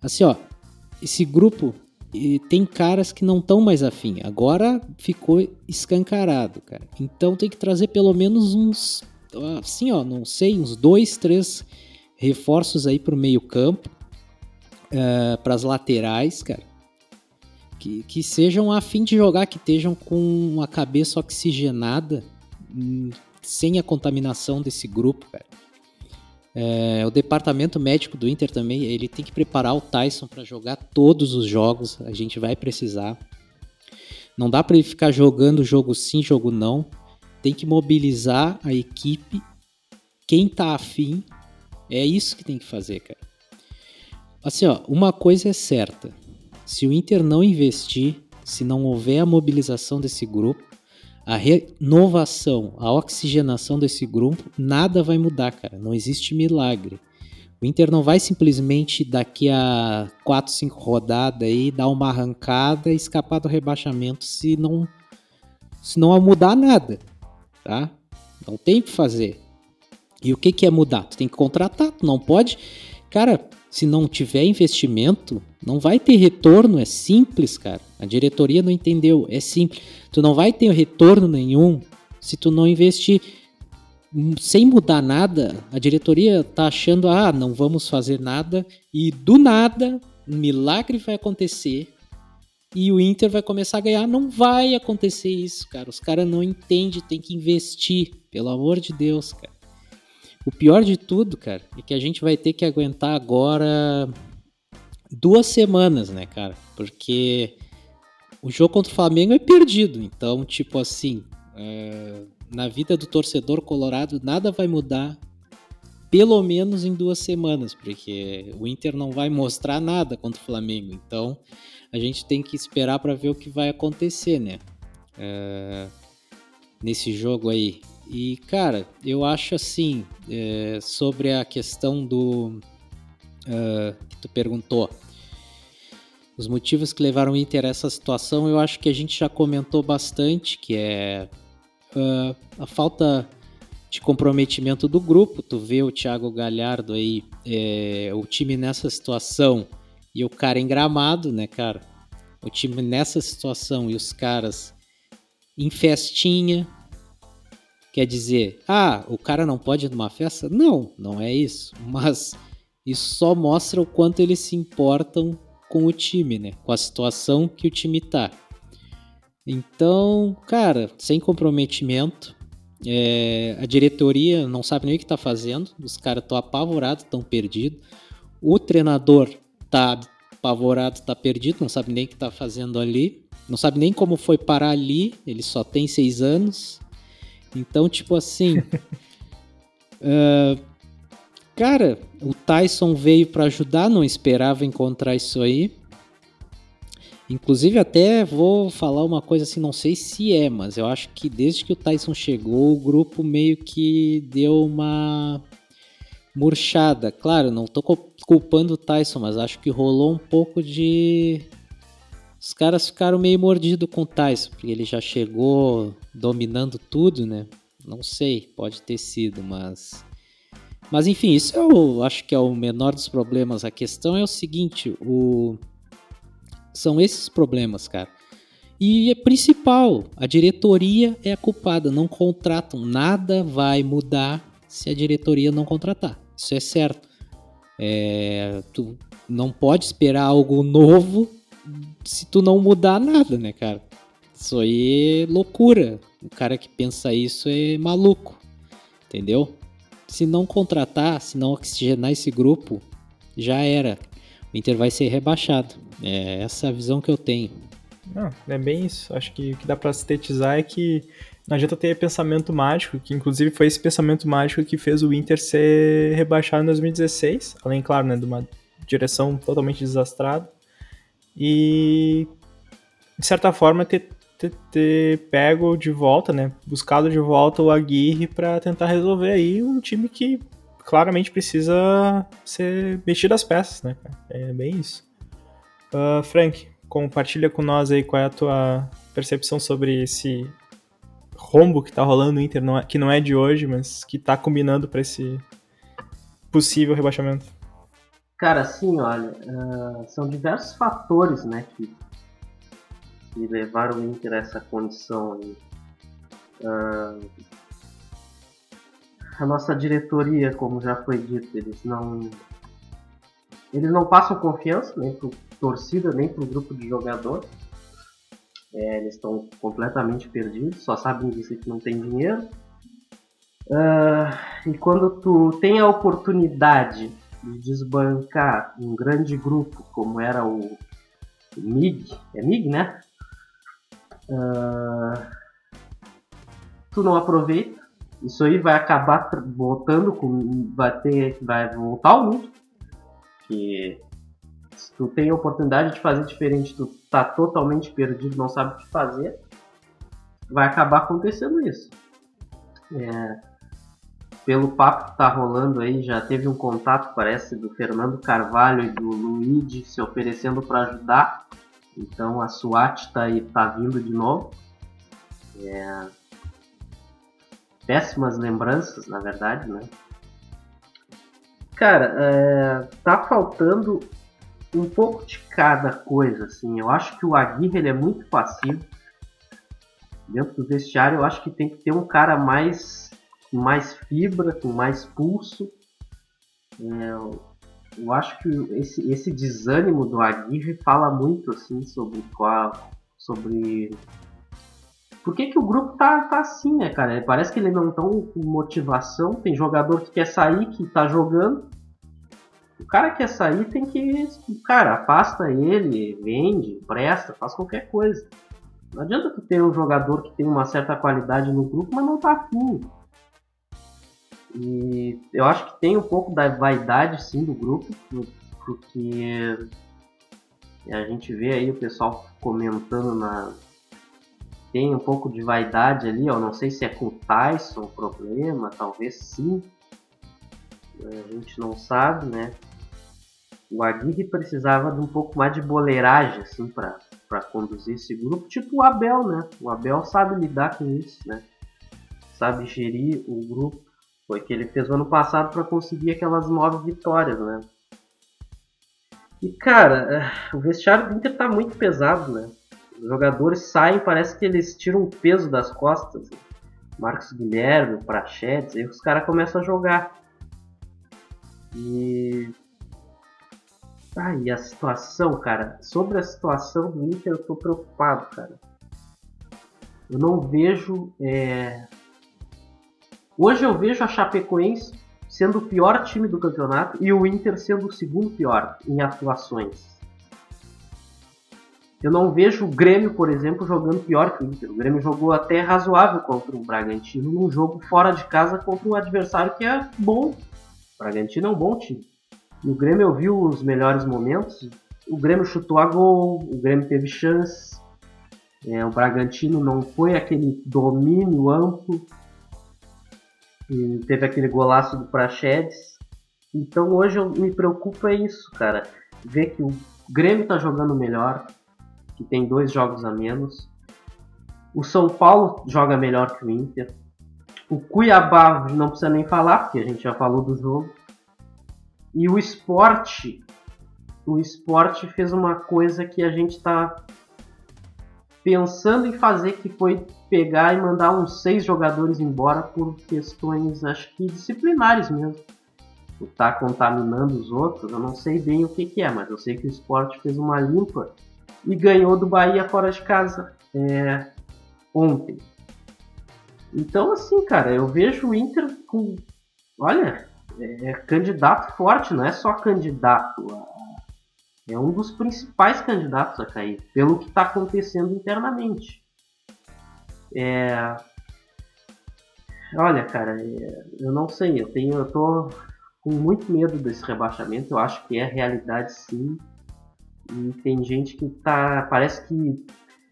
assim, ó. Esse grupo tem caras que não estão mais afim. Agora ficou escancarado, cara. Então tem que trazer pelo menos uns, assim, ó, não sei, uns dois, três reforços aí pro meio campo, uh, eh, para as laterais, cara que, que sejam a fim de jogar, que estejam com a cabeça oxigenada, hum, sem a contaminação desse grupo, cara. É, o departamento médico do Inter também, ele tem que preparar o Tyson para jogar todos os jogos, a gente vai precisar. Não dá para ele ficar jogando jogo sim, jogo não. Tem que mobilizar a equipe, quem tá afim, é isso que tem que fazer, cara. Assim, ó, uma coisa é certa, se o Inter não investir, se não houver a mobilização desse grupo, a renovação, a oxigenação desse grupo, nada vai mudar, cara. Não existe milagre. O Inter não vai simplesmente daqui a 4, 5 rodadas aí dar uma arrancada e escapar do rebaixamento se não se não mudar nada, tá? Não tem o que fazer. E o que que é mudar? Tu tem que contratar, tu não pode. Cara, se não tiver investimento, não vai ter retorno, é simples, cara. A diretoria não entendeu, é simples. Tu não vai ter retorno nenhum se tu não investir sem mudar nada. A diretoria tá achando, ah, não vamos fazer nada e do nada um milagre vai acontecer e o Inter vai começar a ganhar. Não vai acontecer isso, cara. Os caras não entendem, tem que investir, pelo amor de Deus, cara. O pior de tudo, cara, é que a gente vai ter que aguentar agora duas semanas, né, cara? Porque o jogo contra o Flamengo é perdido. Então, tipo assim, é... na vida do torcedor colorado, nada vai mudar pelo menos em duas semanas, porque o Inter não vai mostrar nada contra o Flamengo. Então, a gente tem que esperar para ver o que vai acontecer, né? É... Nesse jogo aí. E, cara, eu acho assim, é, sobre a questão do. Uh, que tu perguntou. Os motivos que levaram o Inter a essa situação, eu acho que a gente já comentou bastante, que é uh, a falta de comprometimento do grupo. Tu vê o Thiago Galhardo aí, é, o time nessa situação e o cara engramado, né, cara? O time nessa situação e os caras em festinha, Quer dizer, ah, o cara não pode ir numa festa? Não, não é isso. Mas isso só mostra o quanto eles se importam com o time, né? Com a situação que o time tá. Então, cara, sem comprometimento, é, a diretoria não sabe nem o que tá fazendo, os caras estão apavorados, estão perdidos. O treinador tá apavorado, tá perdido, não sabe nem o que tá fazendo ali, não sabe nem como foi parar ali, ele só tem seis anos, Então, tipo assim. uh, (laughs) cara, o Tyson veio para ajudar, não esperava encontrar isso aí. Inclusive, até vou falar uma coisa assim, não sei se é, mas eu acho que desde que o Tyson chegou, o grupo meio que deu uma murchada. Claro, não tô culpando o Tyson, mas acho que rolou um pouco de. Os caras ficaram meio mordidos com o Tyson, porque ele já chegou dominando tudo, né? Não sei, pode ter sido, mas. Mas enfim, isso eu acho que é o menor dos problemas. A questão é o seguinte: o são esses problemas, cara. E é principal, a diretoria é a culpada, não contratam. Nada vai mudar se a diretoria não contratar. Isso é certo. É, tu não pode esperar algo novo se tu não mudar nada, né, cara? Isso aí é loucura. O cara que pensa isso é maluco. Entendeu? Se não contratar, se não oxigenar esse grupo, já era o Inter vai ser rebaixado. É essa a visão que eu tenho. Não, é bem isso. Acho que o que dá para sintetizar é que não adianta ter pensamento mágico, que inclusive foi esse pensamento mágico que fez o Inter ser rebaixado em 2016, além, claro, né, de uma direção totalmente desastrada. E, de certa forma, ter, ter, ter pego de volta, né, buscado de volta o Aguirre para tentar resolver aí um time que claramente precisa ser mexido as peças, né? É bem isso. Uh, Frank, compartilha com nós aí qual é a tua percepção sobre esse rombo que tá rolando no Inter, não é, que não é de hoje, mas que tá combinando para esse possível rebaixamento. Cara, assim, olha, uh, são diversos fatores, né, que, que levaram o Inter a essa condição aí. Uh, a nossa diretoria, como já foi dito, eles não eles não passam confiança nem para torcida nem para o grupo de jogadores. É, eles estão completamente perdidos, só sabem dizer que não tem dinheiro. Uh, e quando tu tem a oportunidade de desbancar um grande grupo como era o MIG, é MIG, né? Uh, tu não aproveita isso aí vai acabar voltando com. Vai ter. Vai voltar ao mundo. Que se tu tem a oportunidade de fazer diferente, tu tá totalmente perdido, não sabe o que fazer. Vai acabar acontecendo isso. É, pelo papo que tá rolando aí, já teve um contato, parece, do Fernando Carvalho e do Luigi se oferecendo para ajudar. Então a SWAT tá, aí, tá vindo de novo. É, péssimas lembranças, na verdade, né? Cara, é, tá faltando um pouco de cada coisa, assim. Eu acho que o Aguirre ele é muito passivo. Dentro do vestiário, eu acho que tem que ter um cara mais com mais fibra, com mais pulso. É, eu acho que esse, esse desânimo do Aguirre fala muito assim sobre qual, sobre por que, que o grupo tá, tá assim, né, cara? Parece que eles não estão com motivação. Tem jogador que quer sair, que tá jogando. O cara que quer sair tem que. Cara, afasta ele, vende, presta, faz qualquer coisa. Não adianta tu ter um jogador que tem uma certa qualidade no grupo, mas não tá afim. E eu acho que tem um pouco da vaidade sim do grupo, porque a gente vê aí o pessoal comentando na, tem um pouco de vaidade ali, ó. Não sei se é com o Tyson o problema, talvez sim. A gente não sabe, né? O Aguirre precisava de um pouco mais de boleiragem, assim, para conduzir esse grupo. Tipo o Abel, né? O Abel sabe lidar com isso, né? Sabe gerir o grupo. Foi o que ele fez no ano passado para conseguir aquelas nove vitórias, né? E cara, eh, o vestiário do Inter tá muito pesado, né? Os jogadores saem, parece que eles tiram o peso das costas. Marcos Guilherme, Prachetes, aí os caras começam a jogar. E. Ah, e a situação, cara. Sobre a situação do Inter, eu tô preocupado, cara. Eu não vejo. É... Hoje eu vejo a Chapecoense sendo o pior time do campeonato e o Inter sendo o segundo pior em atuações. Eu não vejo o Grêmio, por exemplo, jogando pior que o Inter. O Grêmio jogou até razoável contra o Bragantino num jogo fora de casa contra um adversário que é bom. O Bragantino é um bom time. E o Grêmio viu os melhores momentos. O Grêmio chutou a gol, o Grêmio teve chance. É, o Bragantino não foi aquele domínio amplo. E teve aquele golaço do Praxedes. Então hoje eu me preocupa é isso, cara. Ver que o Grêmio tá jogando melhor, que tem dois jogos a menos. O São Paulo joga melhor que o Inter. O Cuiabá não precisa nem falar, porque a gente já falou do jogo. E o esporte, o esporte fez uma coisa que a gente está pensando em fazer, que foi pegar e mandar uns seis jogadores embora por questões, acho que disciplinares mesmo. Tá contaminando os outros, eu não sei bem o que, que é, mas eu sei que o esporte fez uma limpa e ganhou do Bahia fora de casa é, ontem. Então, assim, cara, eu vejo o Inter com. Olha, é, é candidato forte, não é só candidato. é um dos principais candidatos a cair, pelo que está acontecendo internamente. É, olha, cara, é, eu não sei, eu tenho, eu tô com muito medo desse rebaixamento. Eu acho que é realidade, sim. E tem gente que tá. Parece que.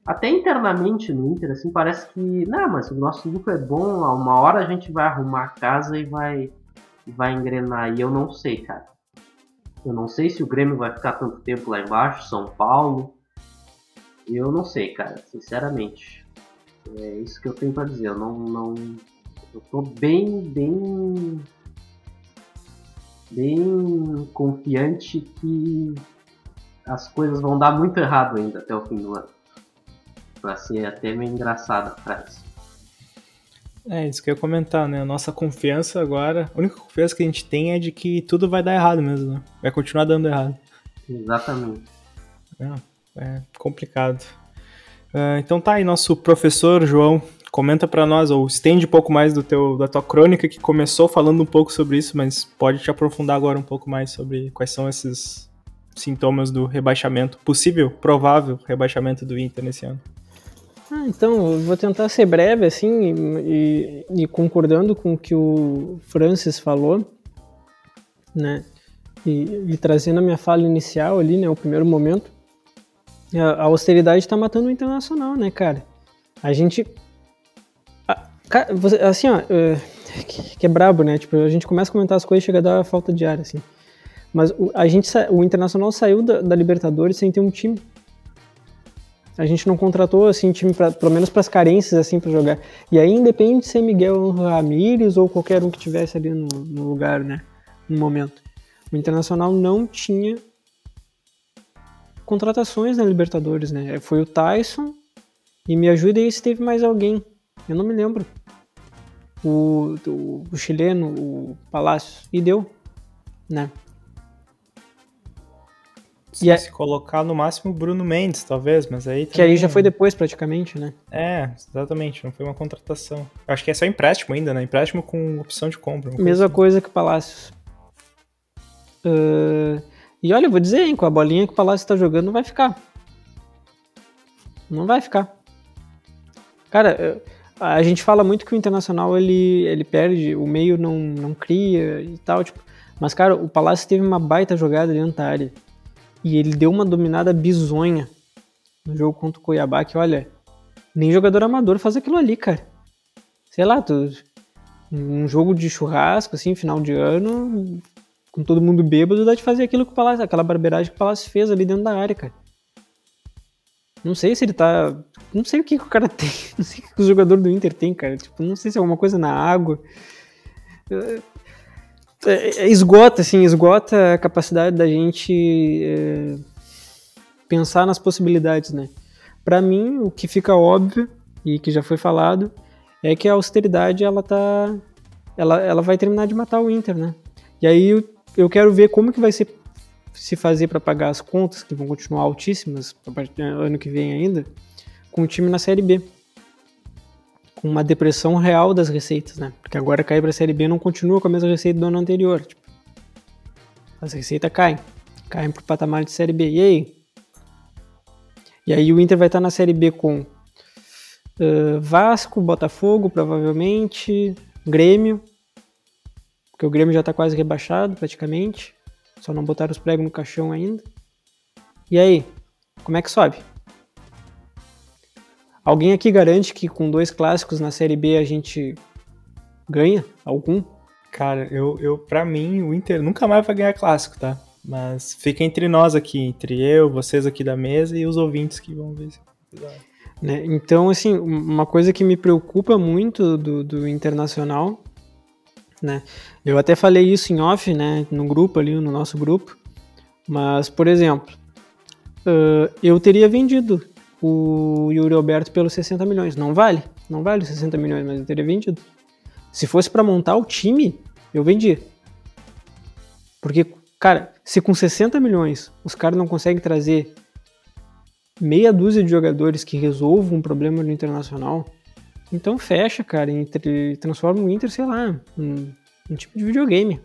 Até internamente no Inter, assim, parece que. Não, mas o nosso grupo é bom, uma hora a gente vai arrumar a casa e vai, vai engrenar. E eu não sei, cara. Eu não sei se o Grêmio vai ficar tanto tempo lá embaixo, São Paulo. Eu não sei, cara, sinceramente. É isso que eu tenho pra dizer. Eu não. não eu tô bem, bem. Bem confiante que as coisas vão dar muito errado ainda até o fim do ano. Vai ser até meio engraçado a frase. É, isso que eu ia comentar, né? A nossa confiança agora, a única confiança que a gente tem é de que tudo vai dar errado mesmo, né? Vai continuar dando errado. Exatamente. É, é complicado. Uh, então tá aí, nosso professor João, comenta para nós, ou estende um pouco mais do teu, da tua crônica, que começou falando um pouco sobre isso, mas pode te aprofundar agora um pouco mais sobre quais são esses sintomas do rebaixamento, possível, provável rebaixamento do Inter nesse ano? Ah, então, vou tentar ser breve, assim, e, e, e, concordando com o que o Francis falou, né, e, e, trazendo a minha fala inicial ali, né, o primeiro momento, a, austeridade está matando o Internacional, né, cara? A gente... A, assim, ó, é, que, que é brabo, né, tipo, a gente começa a comentar as coisas e chega a dar falta de ar, assim. Mas o, a gente, o Internacional saiu da, da Libertadores sem ter um time. A gente não contratou assim time pra, pelo menos para as carências assim para jogar. E aí independe de ser Miguel Ramírez ou qualquer um que tivesse ali no, no, lugar, né, no momento. O Internacional não tinha contratações na Libertadores, né? Foi o Tyson e me ajuda aí se teve mais alguém. Eu não me lembro. O, o, o chileno, o Palácio e deu, né? Se, e se colocar no máximo Bruno Mendes, talvez, mas aí. Que aí já foi depois, praticamente, né? É, exatamente, não foi uma contratação. Acho que é só empréstimo ainda, né? Empréstimo com opção de compra. Mesma assim. coisa que o Palácios. Uh, e olha, eu vou dizer, hein, com a bolinha que o Palácio tá jogando, não vai ficar. Não vai ficar. Cara, a gente fala muito que o Internacional ele, ele perde, o meio não, não cria e tal, tipo. Mas, cara, o Palácio teve uma baita jogada dentro da área. E ele deu uma dominada bizonha no jogo contra o Cuiabá, que olha, nem jogador amador faz aquilo ali, cara. Sei lá, tu, um jogo de churrasco, assim, final de ano, com todo mundo bêbado, dá de fazer aquilo que o Palácio, aquela barbeiragem que o Palácio fez ali dentro da área, cara. Não sei se ele tá. Não sei o que, que o cara (laughs) tem. Não sei o que o jogador do Inter tem, cara. Tipo, não sei se é alguma coisa na água. É, é, esgota, assim, esgota a capacidade da gente é, pensar nas possibilidades, né? Para mim, o que fica óbvio e que já foi falado é que a austeridade ela tá, ela, ela vai terminar de matar o Inter, né? E aí eu, quero ver como que vai ser se fazer para pagar as contas que vão continuar altíssimas ano que vem ainda, com o time na Série B com uma depressão real das receitas, né? Porque agora cair para a Série B não continua com a mesma receita do ano anterior. Tipo, as receitas caem, caem para o patamar de Série B. E aí? E aí o Inter vai estar na Série B com uh, Vasco, Botafogo, provavelmente, Grêmio, porque o Grêmio já está quase rebaixado praticamente, só não botaram os pregos no caixão ainda. E aí, como é que sobe? Alguém aqui garante que com dois clássicos na Série B a gente ganha algum? Cara, eu, eu para mim, o Inter nunca mais vai ganhar clássico, tá? Mas fica entre nós aqui, entre eu, vocês aqui da mesa e os ouvintes que vão ver. Né? Então, assim, uma coisa que me preocupa muito do, do Internacional, né? Eu até falei isso em off, né? No grupo ali, no nosso grupo. Mas, por exemplo, uh, eu teria vendido o Yuri Alberto pelos 60 milhões. Não vale, não vale os 60 milhões, mas eu teria vendido. Se fosse para montar o time, eu vendia. Porque, cara, se com 60 milhões os caras não conseguem trazer meia dúzia de jogadores que resolvam um problema no internacional, então fecha, cara, e transforma o Inter, sei lá, num, num time de videogame.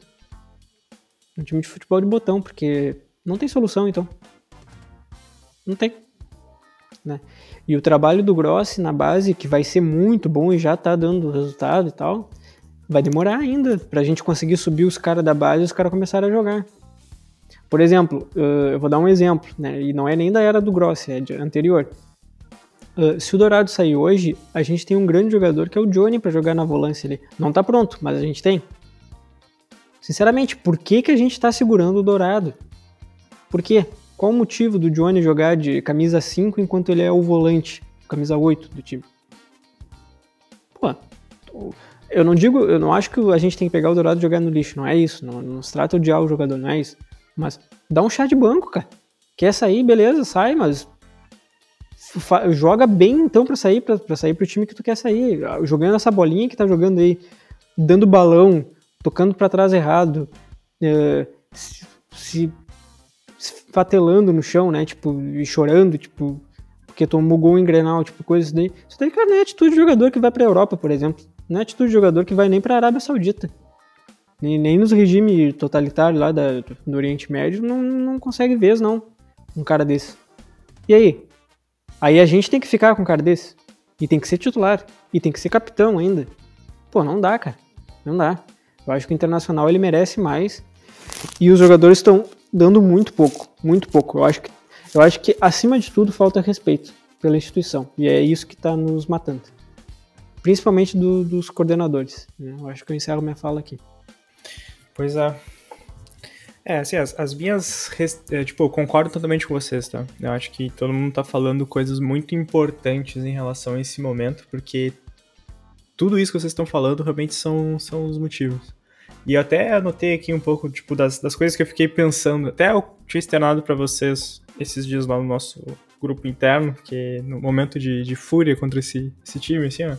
Um time de futebol de botão, porque não tem solução, então. Não tem. Né? E o trabalho do Grossi na base, que vai ser muito bom e já está dando resultado e tal, vai demorar ainda para a gente conseguir subir os caras da base e os caras começarem a jogar. Por exemplo, eu vou dar um exemplo, né? e não é nem da era do Grossi, é anterior. Se o Dourado sair hoje, a gente tem um grande jogador que é o Johnny para jogar na volância ali. Não está pronto, mas a gente tem. Sinceramente, por que, que a gente está segurando o Dourado? Por quê? Qual o motivo do Johnny jogar de camisa 5 enquanto ele é o volante, camisa 8 do time? Pô, eu não digo, eu não acho que a gente tem que pegar o Dourado e jogar no lixo, não é isso. Não, não se trata de o jogador, não é isso. Mas dá um chá de banco, cara. Quer sair, beleza, sai, mas joga bem então para sair para sair pro time que tu quer sair, jogando essa bolinha que tá jogando aí, dando balão, tocando para trás errado, é, se, se fatelando no chão, né? Tipo, e chorando, tipo, porque tomou gol em Grenal, tipo, coisas daí. Isso daí, cara, não é atitude de jogador que vai pra Europa, por exemplo. Não é atitude de jogador que vai nem pra Arábia Saudita. Nem, nem nos regimes totalitários lá da, do Oriente Médio não, não consegue ver, não. Um cara desse. E aí? Aí a gente tem que ficar com um cara desse. E tem que ser titular. E tem que ser capitão ainda. Pô, não dá, cara. Não dá. Eu acho que o Internacional ele merece mais. E os jogadores estão dando muito pouco, muito pouco. Eu acho que, eu acho que acima de tudo falta respeito pela instituição e é isso que está nos matando, principalmente do, dos coordenadores. Né? Eu acho que eu encerro minha fala aqui. Pois é. É, assim, as, as minhas. É, tipo, eu concordo totalmente com vocês, tá? Eu acho que todo mundo tá falando coisas muito importantes em relação a esse momento, porque tudo isso que vocês estão falando realmente são, são os motivos. E eu até anotei aqui um pouco, tipo, das, das coisas que eu fiquei pensando. Até eu tinha externado para vocês esses dias lá no nosso grupo interno, que no momento de, de fúria contra esse, esse time, assim, ó.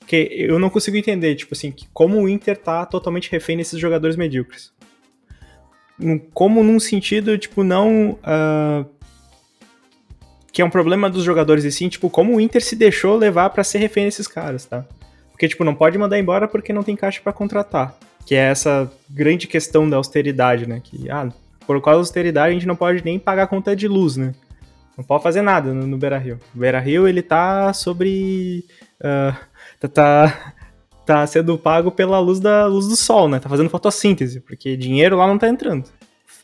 Porque eu não consigo entender, tipo assim, como o Inter tá totalmente refém desses jogadores medíocres. Como num sentido, tipo, não. Uh, que é um problema dos jogadores, e sim, tipo, como o Inter se deixou levar para ser refém desses caras, tá? Porque, tipo, não pode mandar embora porque não tem caixa para contratar que é essa grande questão da austeridade, né? Que, ah, por causa da austeridade a gente não pode nem pagar a conta de luz, né? Não pode fazer nada no, no Beira-Rio. O Beira-Rio, ele tá sobre... Uh, tá, tá, tá sendo pago pela luz, da, luz do sol, né? Tá fazendo fotossíntese, porque dinheiro lá não tá entrando.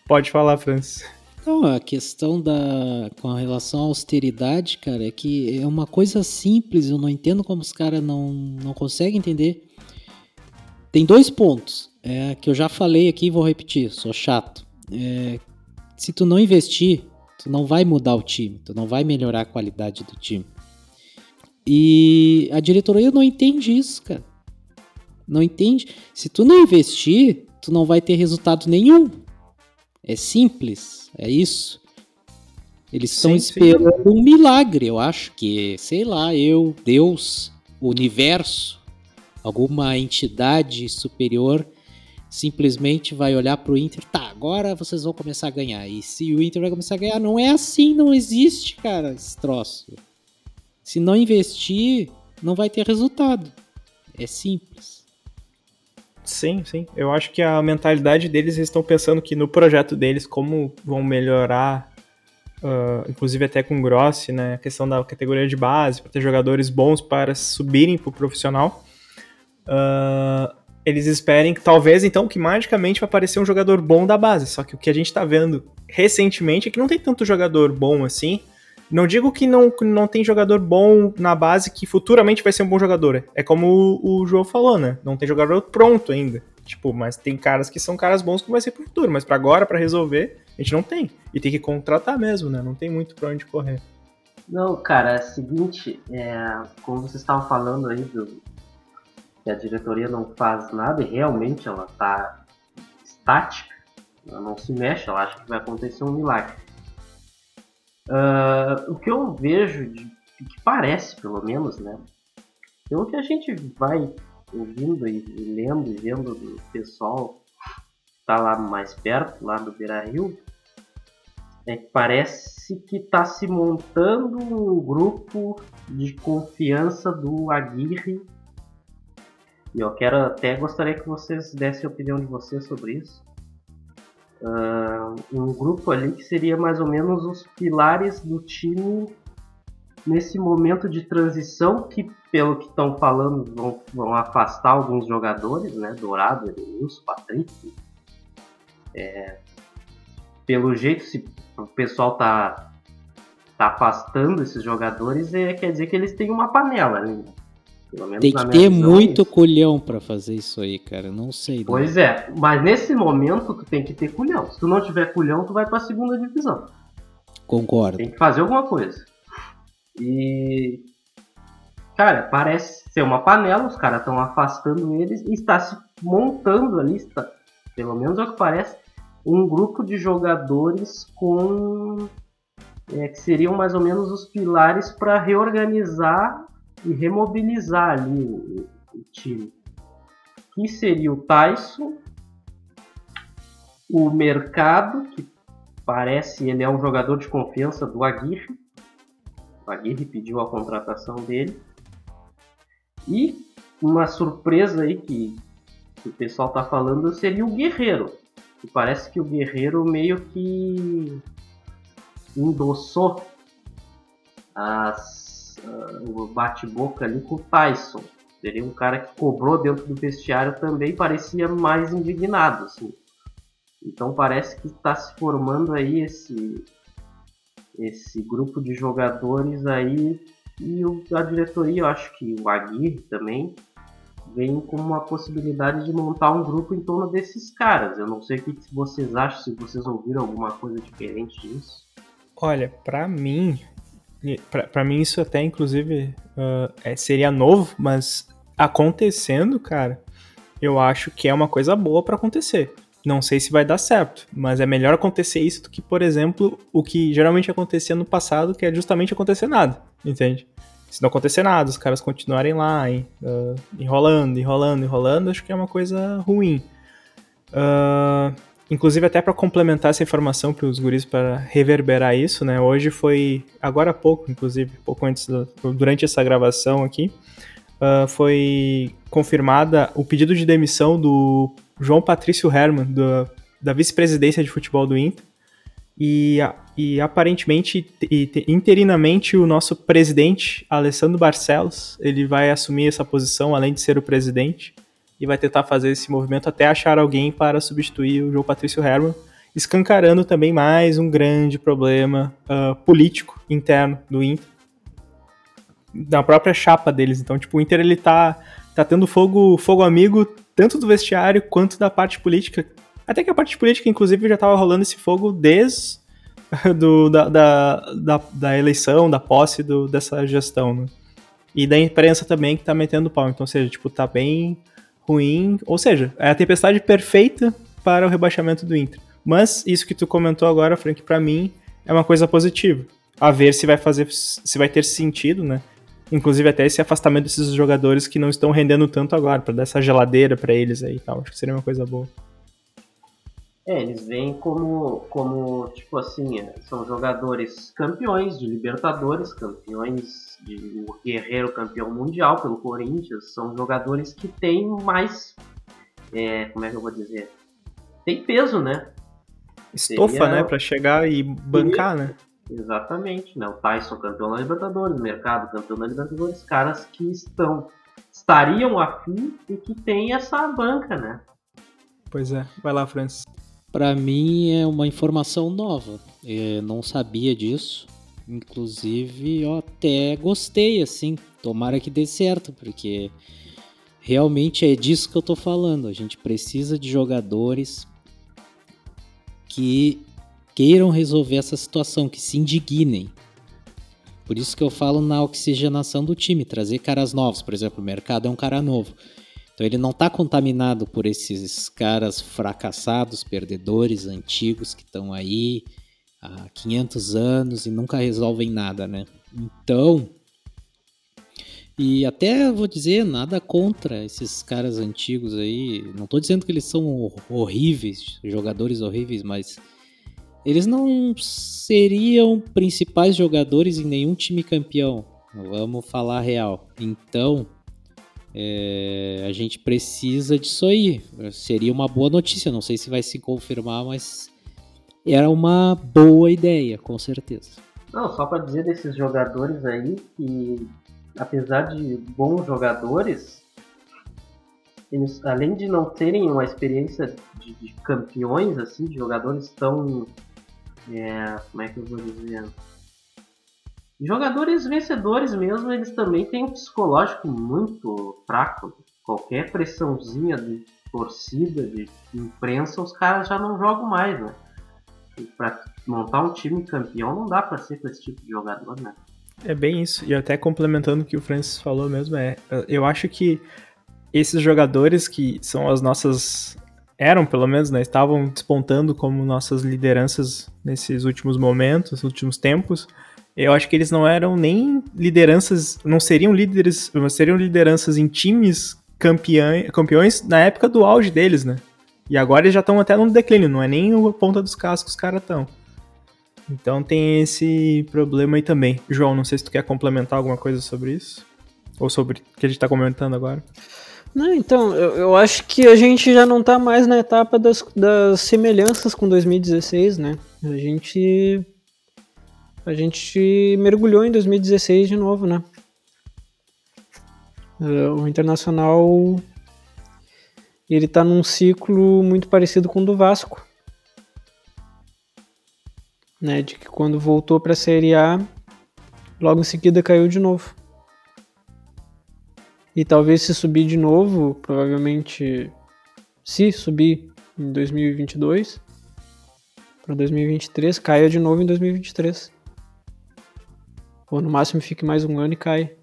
Pode falar, Francis. Não, a questão da com relação à austeridade, cara, é que é uma coisa simples, eu não entendo como os caras não, não conseguem entender. Tem dois pontos é, que eu já falei aqui e vou repetir, sou chato. É, se tu não investir, tu não vai mudar o time, tu não vai melhorar a qualidade do time. E a diretoria não entende isso, cara. Não entende. Se tu não investir, tu não vai ter resultado nenhum. É simples, é isso. Eles estão esperando sim. um milagre, eu acho que, sei lá, eu, Deus, o universo, alguma entidade superior simplesmente vai olhar para o Inter, tá, agora vocês vão começar a ganhar. E se o Inter vai começar a ganhar, não é assim, não existe, cara, esse troço. Se não investir, não vai ter resultado. É simples. Sim, sim. Eu acho que a mentalidade deles eles estão pensando que no projeto deles, como vão melhorar uh, inclusive até com Grossi, né, a questão da categoria de base, para ter jogadores bons para subirem para o profissional, uh, eles esperem que talvez então que magicamente vai aparecer um jogador bom da base. Só que o que a gente está vendo recentemente é que não tem tanto jogador bom assim. Não digo que não, não tem jogador bom na base que futuramente vai ser um bom jogador. É como o, o João falou, né? Não tem jogador pronto ainda. Tipo, mas tem caras que são caras bons que vai ser pro futuro. Mas para agora, para resolver, a gente não tem. E tem que contratar mesmo, né? Não tem muito pra onde correr. Não, cara, é seguinte, é, como vocês estavam falando aí do, que a diretoria não faz nada e realmente ela tá estática, ela não se mexe, ela acha que vai acontecer um milagre. Uh, o que eu vejo, de, que parece pelo menos, né? Pelo que a gente vai ouvindo e, lendo e vendo do pessoal que tá lá mais perto, lá do Beira Rio, é que parece que está se montando um grupo de confiança do Aguirre. E eu quero até gostaria que vocês dessem a opinião de vocês sobre isso. Uh, um grupo ali que seria mais ou menos os pilares do time nesse momento de transição que, pelo que estão falando, vão, vão, afastar alguns jogadores, né? Dourado, Edenilson, Patrick. É, pelo jeito, se o pessoal tá, tá afastando esses jogadores, é, quer dizer que eles têm uma panela ali. Né? Tem que ter visão, muito é culhão para fazer isso aí, cara. Não sei. Né? Pois é, mas nesse momento tu tem que ter culhão. Se tu não tiver culhão, tu vai pra segunda divisão. Concordo. Tem que fazer alguma coisa. E. Cara, parece ser uma panela, os caras estão afastando eles e está se montando ali, está, pelo menos é o que parece, um grupo de jogadores com é, que seriam mais ou menos os pilares para reorganizar e remobilizar ali o, o, time. Que seria o Tyson, o Mercado, que parece ele é um jogador de confiança do Aguirre. O Aguirre pediu a contratação dele. E uma surpresa aí que, que o pessoal está falando seria o Guerreiro parece que o Guerreiro meio que endossou as, o bate-boca ali com o Tyson. Seria um cara que cobrou dentro do vestiário também, parecia mais indignado. Assim. Então parece que está se formando aí esse, esse grupo de jogadores aí e o, a diretoria, eu acho que o Aguirre também, vem como uma possibilidade de montar um grupo em torno desses caras. Eu não sei o que vocês acham, se vocês ouviram alguma coisa diferente disso. Olha, para mim, para mim isso até inclusive uh, é, seria novo, mas acontecendo, cara, eu acho que é uma coisa boa para acontecer. Não sei se vai dar certo, mas é melhor acontecer isso do que, por exemplo, o que geralmente acontecia no passado, que é justamente acontecer nada, entende? se não acontecer nada, os caras continuarem lá, hein, uh, enrolando, enrolando, enrolando, acho que é uma coisa ruim. Uh, inclusive, até para complementar essa informação para os guris para reverberar isso, né? Hoje foi, agora há pouco, inclusive, pouco antes, do, durante essa gravação aqui, uh, foi confirmada o pedido de demissão do João Patrício Herman, do, da vice-presidência de futebol do Inter. E, e aparentemente, e, interinamente, o nosso presidente, Alessandro Barcelos, ele vai assumir essa posição, além de ser o presidente, e vai tentar fazer esse movimento até achar alguém para substituir o João Patrício Herman, escancarando também mais um grande problema uh, político interno do Inter, da própria chapa deles. Então, tipo, o Inter ele tá, tá tendo fogo, fogo amigo tanto do vestiário quanto da parte política até que a parte política, inclusive, já estava rolando esse fogo desde (laughs) do, da, da, da, da, eleição, da posse do, dessa gestão, né? E da imprensa também que tá metendo pau. Então, ou seja, tipo, tá bem ruim. Ou seja, é a tempestade perfeita para o rebaixamento do Inter. Mas isso que tu comentou agora, Frank, para mim é uma coisa positiva. A ver se vai fazer, se vai ter sentido, né? Inclusive até esse afastamento desses jogadores que não estão rendendo tanto agora, para dar essa geladeira para eles aí e tal. Acho que seria uma coisa boa. É, eles vêm como, como tipo assim, é, são jogadores campeões de Libertadores, campeões de o Guerreiro campeão mundial pelo Corinthians, são jogadores que têm mais, é, como é que eu vou dizer, tem peso, né? Estofa, Seria... né, para chegar e bancar, né? Exatamente, né? O Tyson campeão da Libertadores, o Mercado campeão da Libertadores, caras que estão estariam afim e que tem essa banca, né? Pois é, vai lá, Francis. Para mim é uma informação nova. Eu não sabia disso. Inclusive, eu até gostei, assim. Tomara que dê certo, porque realmente é disso que eu tô falando. A gente precisa de jogadores que queiram resolver essa situação, que se indignem. Por isso que eu falo na oxigenação do time, trazer caras novos. Por exemplo, o mercado é um cara novo. Então ele não está contaminado por esses caras fracassados, perdedores, antigos que estão aí há 500 anos e nunca resolvem nada, né? Então, e até vou dizer nada contra esses caras antigos aí. Não estou dizendo que eles são horríveis, jogadores horríveis, mas eles não seriam principais jogadores em nenhum time campeão. Vamos falar real. Então, é, a gente precisa disso aí. Seria uma boa notícia. Não sei se vai se confirmar, mas era uma boa ideia, com certeza. Não, só para dizer desses jogadores aí que, apesar de bons jogadores, eles, além de não terem uma experiência de, de campeões, assim, de jogadores tão. É, como é que eu vou dizer? Jogadores vencedores mesmo, eles também têm um psicológico muito fraco. Qualquer pressãozinha de torcida, de imprensa, os caras já não jogam mais, né? Para montar um time campeão não dá para ser com esse tipo de jogador, né? É bem isso. E até complementando o que o Francis falou mesmo, é, eu acho que esses jogadores que são as nossas eram pelo menos, né, estavam despontando como nossas lideranças nesses últimos momentos, últimos tempos eu acho que eles não eram nem lideranças, não seriam líderes, seriam lideranças em times campeão, campeões na época do auge deles, né? E agora eles já estão até no declínio, não é nem a ponta dos cascos os caras estão. Então tem esse problema aí também. João, não sei se tu quer complementar alguma coisa sobre isso? Ou sobre o que a gente está comentando agora? Não, então, eu, eu, acho que a gente já não está mais na etapa das, das semelhanças com 2016, né? A gente a gente mergulhou em 2016 de novo, né? Uh, o Internacional ele tá num ciclo muito parecido com o do Vasco. Né, de que quando voltou para a Série A, logo em seguida caiu de novo. E talvez se subir de novo, provavelmente se subir em 2022 para 2023, caia de novo em 2023. Ou no máximo fique mais um ano e cai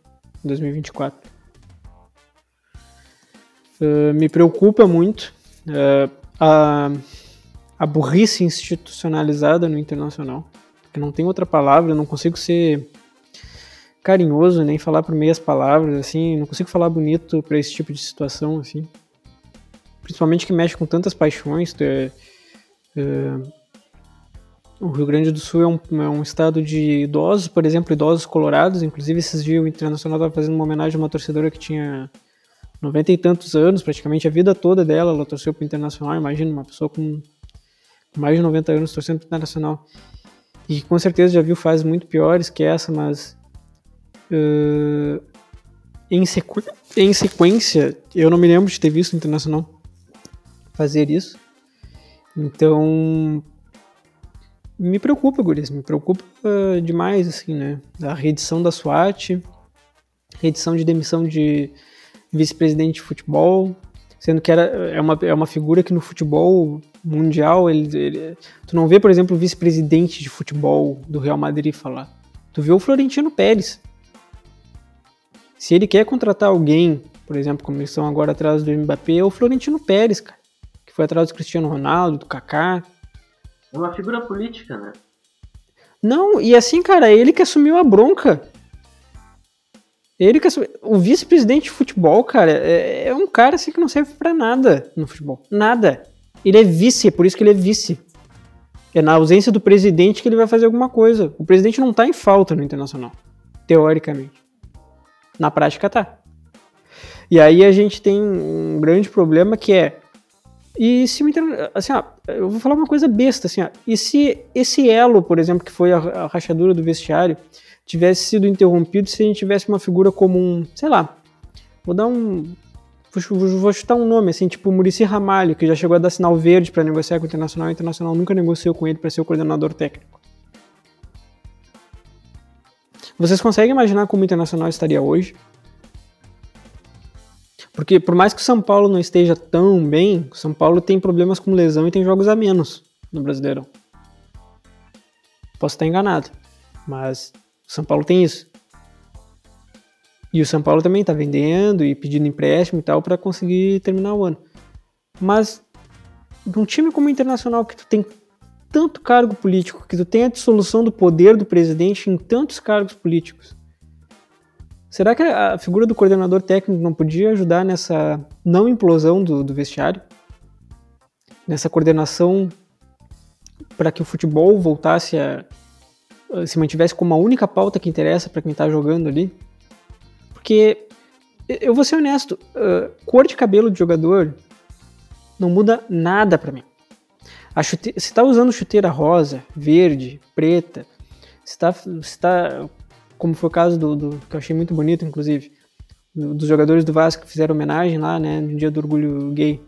em 2024. Uh, me preocupa muito uh, a, a burrice institucionalizada no internacional. Que não tem outra palavra, eu não consigo ser carinhoso nem falar por meias palavras, assim, não consigo falar bonito para esse tipo de situação, assim. Principalmente que mexe com tantas paixões. É, é, o Rio Grande do Sul é um, é um, estado de idosos, por exemplo, idosos colorados. Inclusive, esses dias o Internacional estava fazendo uma homenagem a uma torcedora que tinha noventa e tantos anos, praticamente a vida toda dela, ela torceu para o Internacional. Imagina uma pessoa com mais de 90 anos torcendo para o Internacional. E com certeza já viu fases muito piores que essa, mas uh, em, sequ em sequência, eu não me lembro de ter visto o Internacional fazer isso. Então, me preocupa, Guris, me preocupa demais, assim, né? A reedição da SWAT, reedição de demissão de vice-presidente de futebol, sendo que era, é, uma, é uma figura que no futebol mundial, ele, ele tu não vê, por exemplo, o vice-presidente de futebol do Real Madrid falar. Tu vê o Florentino Pérez. Se ele quer contratar alguém, por exemplo, como eles estão agora atrás do Mbappé, é o Florentino Pérez, cara, que foi atrás do Cristiano Ronaldo, do Kaká, é uma figura política, né? Não, e assim, cara, é ele que assumiu a bronca. Ele assumiu... O vice-presidente de futebol, cara, é, é, um cara assim que não serve para nada no futebol. Nada. Ele é vice, é por isso que ele é vice. É na ausência do presidente que ele vai fazer alguma coisa. O presidente não tá em falta no internacional, teoricamente. Na prática tá. E aí a gente tem um grande problema que é E se o Inter, assim, ó, eu vou falar uma coisa besta, assim, ó, e se esse elo, por exemplo, que foi a, a rachadura do vestiário, tivesse sido interrompido se a gente tivesse uma figura como um, sei lá, vou dar um, vou, chutar um nome, assim, tipo Murici Ramalho, que já chegou a dar sinal verde para negociar com o Internacional, o Internacional nunca negociou com ele para ser o coordenador técnico. Vocês conseguem imaginar como o Internacional estaria hoje? Porque por mais que o São Paulo não esteja tão bem, o São Paulo tem problemas com lesão e tem jogos a menos no Brasileirão. Posso estar enganado, mas São Paulo tem isso. E o São Paulo também está vendendo e pedindo empréstimo e tal para conseguir terminar o ano. Mas num time como o Internacional que tu tem tanto cargo político, que tu tem a dissolução do poder do presidente em tantos cargos políticos, Será que a figura do coordenador técnico não podia ajudar nessa não implosão do, do vestiário? Nessa coordenação para que o futebol voltasse a. se mantivesse como a única pauta que interessa para quem está jogando ali? Porque, eu vou ser honesto, uh, cor de cabelo de jogador não muda nada para mim. A chute... Se está usando chuteira rosa, verde, preta, se está tá como foi o caso do, do que eu achei muito bonito, inclusive, do, dos jogadores do Vasco que fizeram homenagem lá, né, no dia do orgulho gay,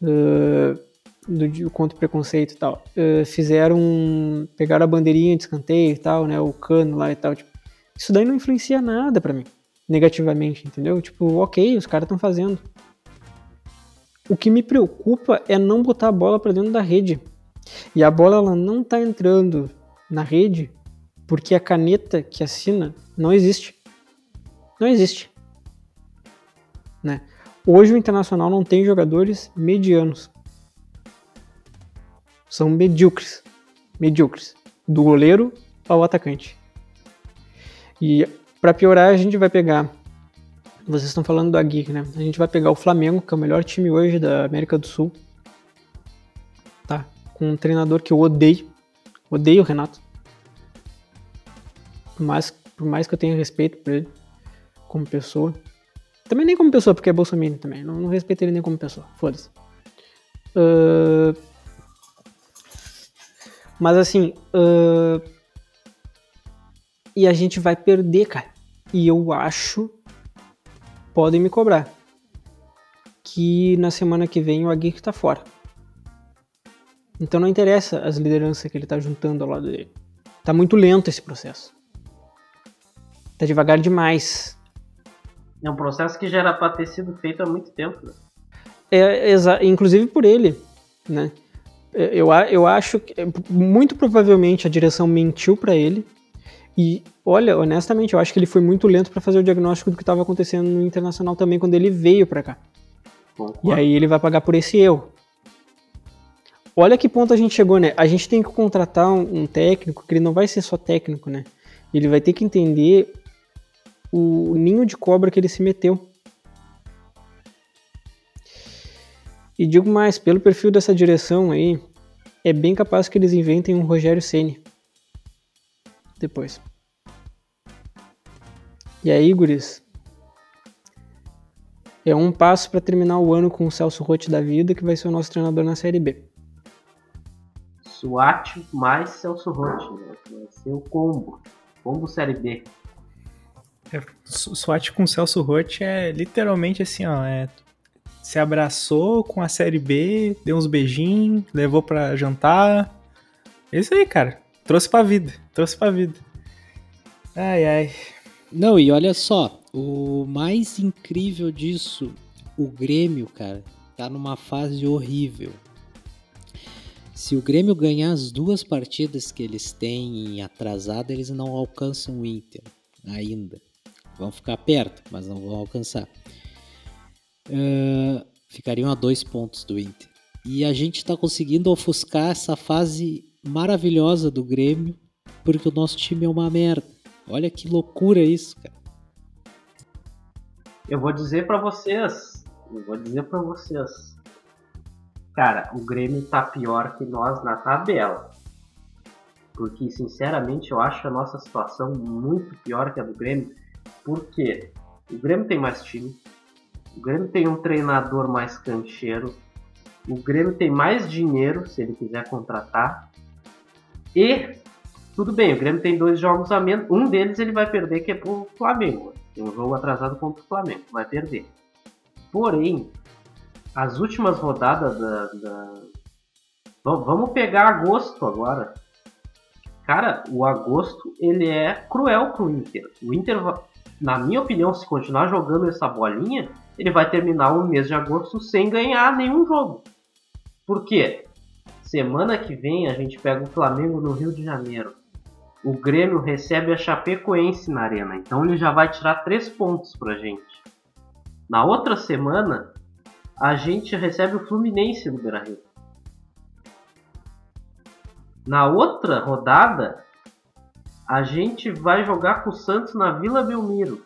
uh, do, contra o preconceito e tal, uh, fizeram, pegaram a bandeirinha de escanteio e tal, né, o cano lá e tal, tipo, isso daí não influencia nada para mim, negativamente, entendeu? Tipo, ok, os caras estão fazendo. O que me preocupa é não botar a bola para dentro da rede. E a bola ela não tá entrando na rede porque a caneta que assina não existe. Não existe. Né? Hoje o Internacional não tem jogadores medianos. São medíocres. Medíocres. Do goleiro ao atacante. E para piorar, a gente vai pegar. Vocês estão falando do Aguirre, né? A gente vai pegar o Flamengo, que é o melhor time hoje da América do Sul. Tá? Com um treinador que eu odeio. Odeio o Renato. Por mais, por mais que eu tenha respeito por ele como pessoa. Também nem como pessoa, porque é Bolsonaro também. Não, não respeito ele nem como pessoa. Foda-se. Uh, mas assim. Uh, e a gente vai perder, cara. E eu acho. Podem me cobrar. Que na semana que vem o Aguirre tá fora. Então não interessa as lideranças que ele tá juntando ao lado dele. Tá muito lento esse processo. Tá devagar demais. É um processo que já era para ter sido feito há muito tempo. Né? É, inclusive por ele, né? É, eu, eu acho que muito provavelmente a direção mentiu para ele. E olha, honestamente, eu acho que ele foi muito lento para fazer o diagnóstico do que estava acontecendo no internacional também quando ele veio para cá. E aí ele vai pagar por esse erro. Olha que ponto a gente chegou, né? A gente tem que contratar um, um técnico que ele não vai ser só técnico, né? Ele vai ter que entender o ninho de cobra que ele se meteu. E digo mais, pelo perfil dessa direção aí, é bem capaz que eles inventem um Rogério Ceni depois. E aí, guris, é um passo para terminar o ano com o Celso Rotti da vida, que vai ser o nosso treinador na Série B. SWAT mais Celso Rotti, né? vai ser o combo, combo Série B. É, SWAT com Celso Roth é literalmente assim, ó. É, se abraçou com a série B, deu uns beijinhos, levou pra jantar. É isso aí, cara. Trouxe pra vida. Trouxe pra vida. Ai, ai. Não, e olha só, o mais incrível disso, o Grêmio, cara, tá numa fase horrível. Se o Grêmio ganhar as duas partidas que eles têm atrasado, eles não alcançam o Inter ainda. Vão ficar perto, mas não vão alcançar. Uh, ficariam a dois pontos do Inter. E a gente está conseguindo ofuscar essa fase maravilhosa do Grêmio, porque o nosso time é uma merda. Olha que loucura isso, cara. Eu vou dizer para vocês, eu vou dizer para vocês. Cara, o Grêmio tá pior que nós na tabela. Porque, sinceramente, eu acho a nossa situação muito pior que a do Grêmio. Porque o Grêmio tem mais time, o Grêmio tem um treinador mais cancheiro, O Grêmio tem mais dinheiro se ele quiser contratar. E tudo bem, o Grêmio tem dois jogos a menos. Um deles ele vai perder, que é pro Flamengo. Tem um jogo atrasado contra o Flamengo, vai perder. Porém, as últimas rodadas da, da... Vamos pegar agosto agora. Cara, o agosto ele é cruel pro Inter. O Inter, na minha opinião, se continuar jogando essa bolinha, ele vai terminar o mês de agosto sem ganhar nenhum jogo. Por quê? Semana que vem a gente pega o Flamengo no Rio de Janeiro. O Grêmio recebe a Chapecoense na arena, então ele já vai tirar três pontos pra gente. Na outra semana, a gente recebe o Fluminense no Beira-Rio. Na outra rodada, a gente vai jogar com o Santos na Vila Belmiro.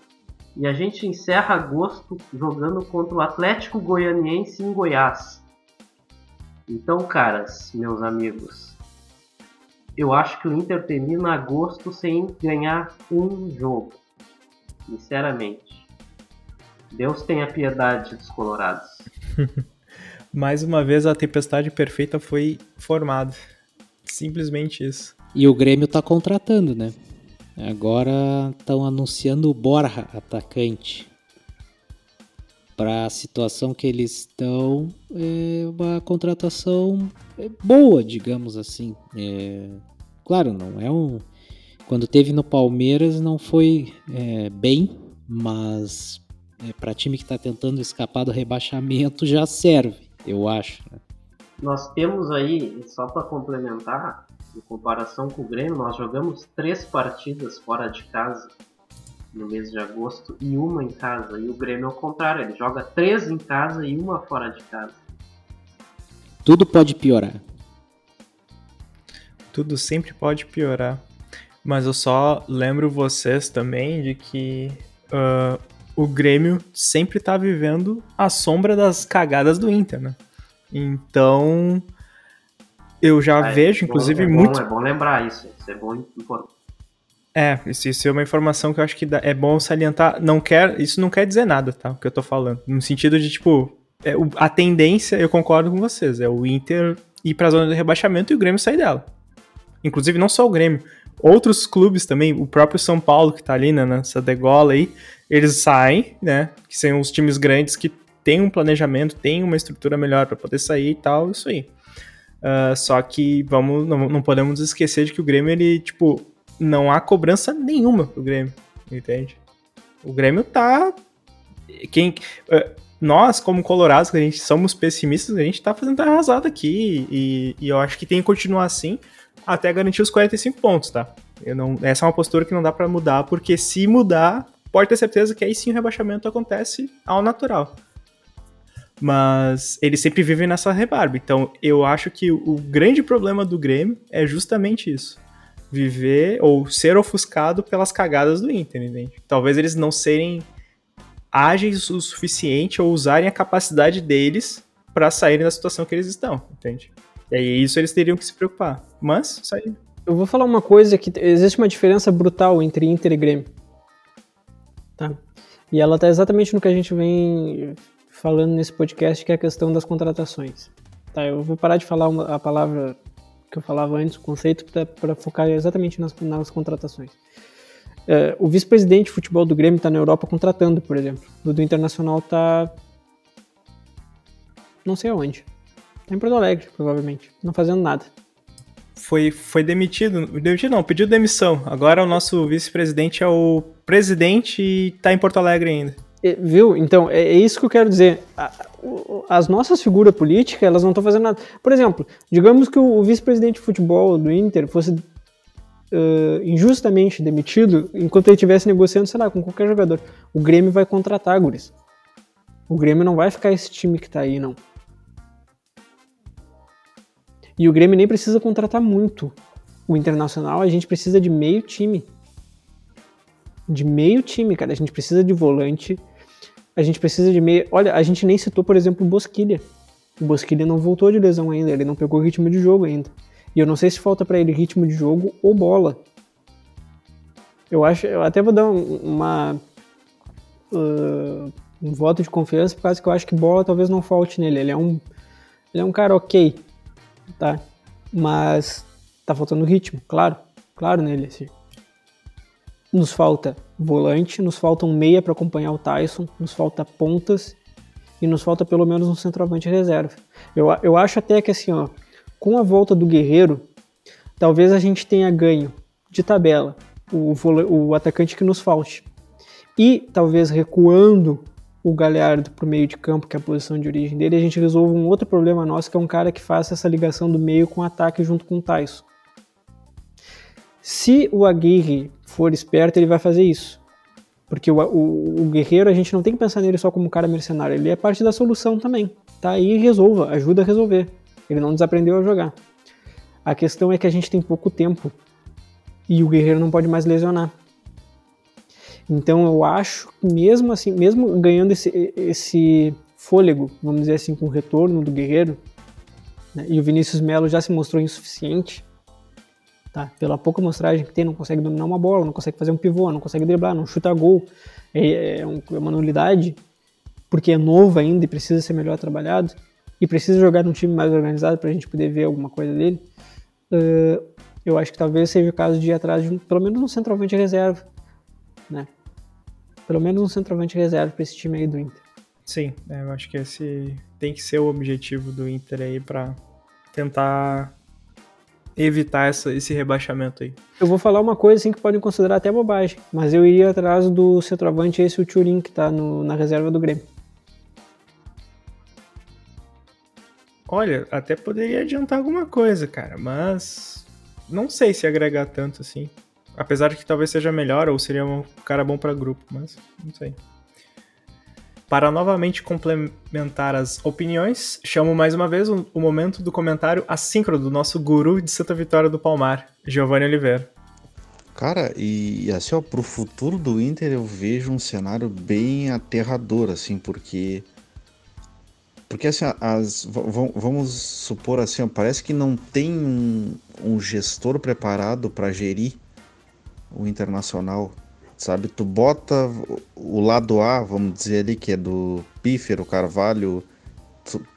E a gente encerra agosto jogando contra o Atlético Goianiense em Goiás. Então, caras, meus amigos, eu acho que o Inter termina agosto sem ganhar um jogo. Sinceramente. Deus tenha piedade dos colorados. (laughs) Mais uma vez a tempestade perfeita foi formada. Simplesmente isso. E o Grêmio tá contratando, né? Agora estão anunciando o Borja, atacante. Para a situação que eles estão, é uma contratação boa, digamos assim. É, claro, não é um. Quando teve no Palmeiras não foi é, bem, mas é, para time que está tentando escapar do rebaixamento já serve, eu acho. Né? Nós temos aí, só para complementar, em comparação com o Grêmio, nós jogamos três partidas fora de casa no mês de agosto e uma em casa. E o Grêmio é o contrário, ele joga três em casa e uma fora de casa. Tudo pode piorar. Tudo sempre pode piorar. Mas eu só lembro vocês também de que uh, o Grêmio sempre está vivendo a sombra das cagadas do Inter, né? Então, eu já ah, vejo, é inclusive, é bom, muito. É bom lembrar isso, isso é bom importante. É, isso, isso, é uma informação que eu acho que é bom salientar. Não quer, isso não quer dizer nada, tá? O que eu tô falando. No sentido de, tipo, é, o, a tendência, eu concordo com vocês, é o Inter ir pra zona de rebaixamento e o Grêmio sair dela. Inclusive, não só o Grêmio. Outros clubes também, o próprio São Paulo, que tá ali né, nessa degola aí, eles saem, né? Que são os times grandes que tem um planejamento, tem uma estrutura melhor para poder sair e tal, isso aí. Uh, só que vamos, não, não, podemos esquecer de que o Grêmio, ele, tipo, não há cobrança nenhuma pro Grêmio, entende? O Grêmio tá. Quem, uh, nós, como colorados, que a gente somos pessimistas, a gente tá fazendo arrasada aqui e, e, eu acho que tem que continuar assim até garantir os 45 pontos, tá? Eu não, essa é uma postura que não dá para mudar, porque se mudar, pode ter certeza que aí sim o rebaixamento acontece ao natural. Mas eles sempre vivem nessa rebarba. Então eu acho que o grande problema do Grêmio é justamente isso. Viver ou ser ofuscado pelas cagadas do Inter, entende? Talvez eles não serem ágeis o suficiente ou usarem a capacidade deles para saírem da situação que eles estão, entende? E aí isso eles teriam que se preocupar. Mas, sair. Eu vou falar uma coisa que existe uma diferença brutal entre Inter e Grêmio. Tá? E ela tá exatamente no que a gente vem falando nesse podcast, que é a questão das contratações. Tá, eu vou parar de falar uma, a palavra que eu falava antes, o conceito, para focar exatamente nas, nas contratações. É, o vice-presidente de futebol do Grêmio está na Europa contratando, por exemplo. O do Internacional está. não sei aonde. Está em Porto Alegre, provavelmente. Não fazendo nada. Foi, foi demitido. Demitido não, pediu demissão. Agora o nosso vice-presidente é o presidente e está em Porto Alegre ainda. Viu? Então, é, é, isso que eu quero dizer. As nossas figuras políticas, elas não estão fazendo nada. Por exemplo, digamos que o vice-presidente de futebol do Inter fosse uh, injustamente demitido enquanto ele estivesse negociando, sei lá, com qualquer jogador. O Grêmio vai contratar, Guris. O Grêmio não vai ficar esse time que está aí, não. E o Grêmio nem precisa contratar muito. O Internacional, a gente precisa de meio time. De meio time, cara. A gente precisa de volante, a gente precisa de meio. Olha, a gente nem citou, por exemplo, o Bosquilha. O Bosquilha não voltou de lesão ainda, ele não pegou ritmo de jogo ainda. E eu não sei se falta para ele ritmo de jogo ou bola. Eu acho, eu até vou dar uma uh, um voto de confiança por causa que eu acho que bola talvez não falte nele. Ele é um Ele é um cara ok, tá? Mas tá faltando ritmo, claro, claro nele. Assim. Nos falta volante, nos falta um meia para acompanhar o Tyson, nos falta pontas e nos falta pelo menos um centroavante reserva. Eu, eu acho até que assim, ó, com a volta do Guerreiro, talvez a gente tenha ganho de tabela o, o atacante que nos falte. E talvez recuando o Galhardo para o meio de campo, que é a posição de origem dele, a gente resolve um outro problema nosso, que é um cara que faça essa ligação do meio com o ataque junto com o Tyson. Se o Aguirre for esperto, ele vai fazer isso. Porque o, o, o, Guerreiro, a gente não tem que pensar nele só como um cara mercenário, ele é parte da solução também. Tá aí resolva, ajuda a resolver. Ele não desaprendeu a jogar. A questão é que a gente tem pouco tempo e o Guerreiro não pode mais lesionar. Então eu acho que mesmo assim, mesmo ganhando esse, esse fôlego, vamos dizer assim, com o retorno do Guerreiro, né, e o Vinícius Melo já se mostrou insuficiente, tá? Pela pouca mostragem que tem, não consegue dominar uma bola, não consegue fazer um pivô, não consegue driblar, não chuta gol, é, é, é uma nulidade, porque é novo ainda e precisa ser melhor trabalhado, e precisa jogar num time mais organizado para a gente poder ver alguma coisa dele. Uh, eu acho que talvez seja o caso de ir atrás de um, pelo menos um centroavante reserva, né? Pelo menos um centroavante reserva para esse time aí do Inter. Sim, é, eu acho que esse tem que ser o objetivo do Inter aí para tentar evitar essa, esse rebaixamento aí. Eu vou falar uma coisa assim que podem considerar até bobagem, mas eu iria atrás do centroavante esse o Turin que tá no, na reserva do Grêmio. Olha, até poderia adiantar alguma coisa, cara, mas não sei se agregar tanto assim. Apesar de que talvez seja melhor ou seria um cara bom para grupo, mas não sei. Para novamente complementar as opiniões, chamo mais uma vez o, o momento do comentário assíncrono do nosso guru de Santa Vitória do Palmar, Giovanni Oliveira. Cara, e assim, ó, pro futuro do Inter eu vejo um cenário bem aterrador, assim, porque porque assim, as, vamos supor assim, parece que não tem um, um gestor preparado para gerir o internacional, sabe? Tu bota o lado A, vamos dizer ali, que é do Pífero, Carvalho,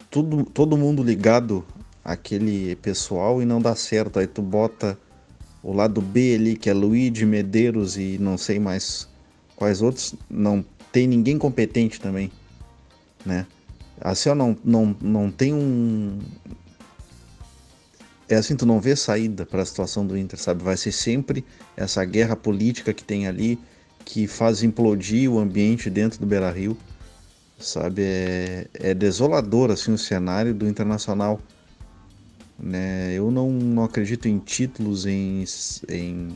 tudo, todo mundo ligado àquele pessoal e não dá certo. Aí tu bota o lado B ali, que é Luigi, Medeiros e não sei mais quais outros, não tem ninguém competente também, né? Assim, ó, não, não, não tem um. É assim, tu não vê saída para a situação do Inter, sabe? Vai ser sempre essa guerra política que tem ali, que faz implodir o ambiente dentro do Beira Rio, sabe? É, é desolador, assim, o cenário do Internacional. Né? Eu não, não acredito em títulos, em, em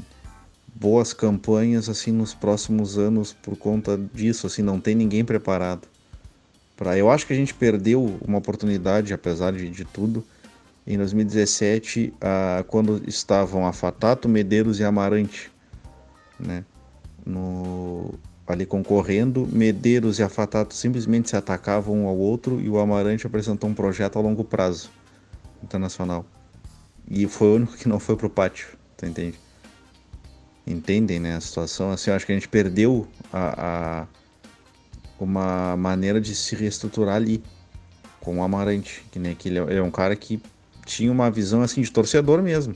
boas campanhas, assim, nos próximos anos por conta disso, assim, não tem ninguém preparado. Pra, eu acho que a gente perdeu uma oportunidade, apesar de, de tudo, em 2017, uh, quando estavam a Fatato, Medeiros e Amarante, né? No, ali concorrendo, Medeiros e a Fatato simplesmente se atacavam um ao outro e o Amarante apresentou um projeto a longo prazo internacional. E foi o único que não foi pro pátio, tu entende? Entendem, né, a situação? Assim, eu acho que a gente perdeu a, a uma maneira de se reestruturar ali com o Amarante, que nem aquele é um cara que tinha uma visão assim de torcedor mesmo.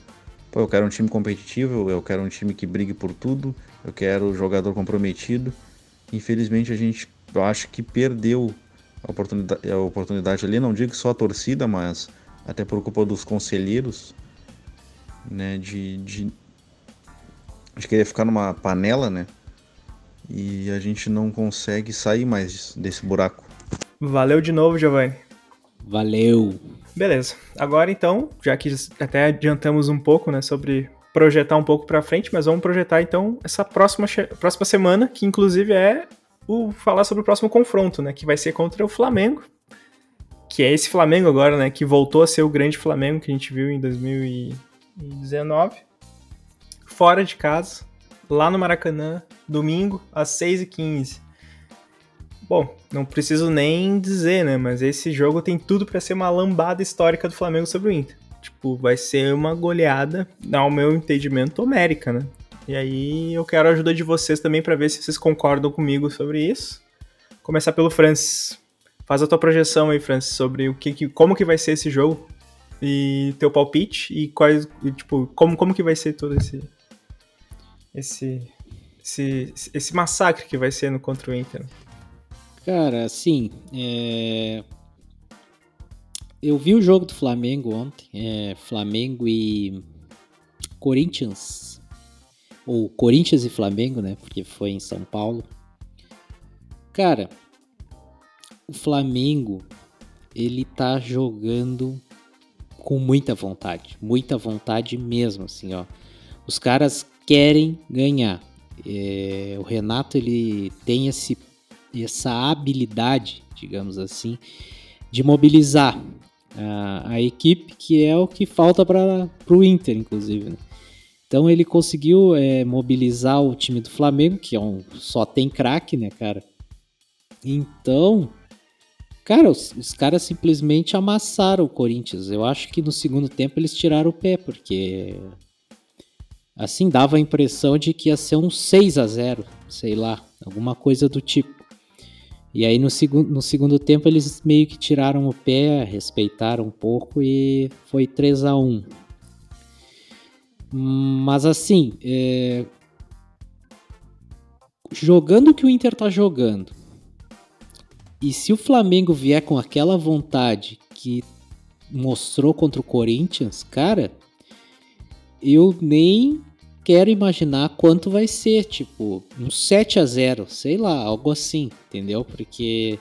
Pô, eu quero um time competitivo, eu quero um time que brigue por tudo, eu quero jogador comprometido. Infelizmente a gente, eu acho que perdeu a oportunidade, a oportunidade ali, não digo só a torcida, mas até por culpa dos conselheiros, né, de, de, de querer ficar numa panela, né, e a gente não consegue sair mais desse buraco. Valeu de novo, Giovanni. Valeu. Beleza. Agora então, já que até adiantamos um pouco, né, sobre projetar um pouco para frente, mas vamos projetar então essa próxima, próxima semana, que inclusive é o falar sobre o próximo confronto, né, que vai ser contra o Flamengo, que é esse Flamengo agora, né, que voltou a ser o grande Flamengo que a gente viu em 2019, fora de casa, lá no Maracanã, domingo, às 6h15. Bom, não preciso nem dizer, né? Mas esse jogo tem tudo para ser uma lambada histórica do Flamengo sobre o Inter. Tipo, vai ser uma goleada, ao meu entendimento, homérica, né? E aí eu quero a ajuda de vocês também para ver se vocês concordam comigo sobre isso. Começar pelo Francis. faz a tua projeção aí, Francis, sobre o que, que como que vai ser esse jogo e teu palpite e quais, e, tipo, como, como que vai ser todo esse esse esse, esse massacre que vai ser no contra o Inter. Cara, assim, é... eu vi o jogo do Flamengo ontem, é, Flamengo e Corinthians, ou Corinthians e Flamengo, né, porque foi em São Paulo. Cara, o Flamengo, ele tá jogando com muita vontade, muita vontade mesmo, assim, ó. Os caras querem ganhar. É, o Renato ele tem esse, essa habilidade, digamos assim, de mobilizar a, a equipe, que é o que falta para o Inter, inclusive. Né? Então ele conseguiu é, mobilizar o time do Flamengo, que é um, só tem craque, né, cara? Então, cara, os, os, caras simplesmente amassaram o Corinthians. Eu acho que no segundo tempo eles tiraram o pé, porque assim dava a impressão de que ia ser um 6 a 0 sei lá, alguma coisa do tipo. E aí no, segu no segundo tempo eles meio que tiraram o pé, respeitaram um pouco e foi 3 a 1 Mas assim, é... jogando o que o Inter tá jogando, e se o Flamengo vier com aquela vontade que mostrou contra o Corinthians, cara, eu nem quero imaginar quanto vai ser, tipo, um 7 a 0, sei lá, algo assim, entendeu? Porque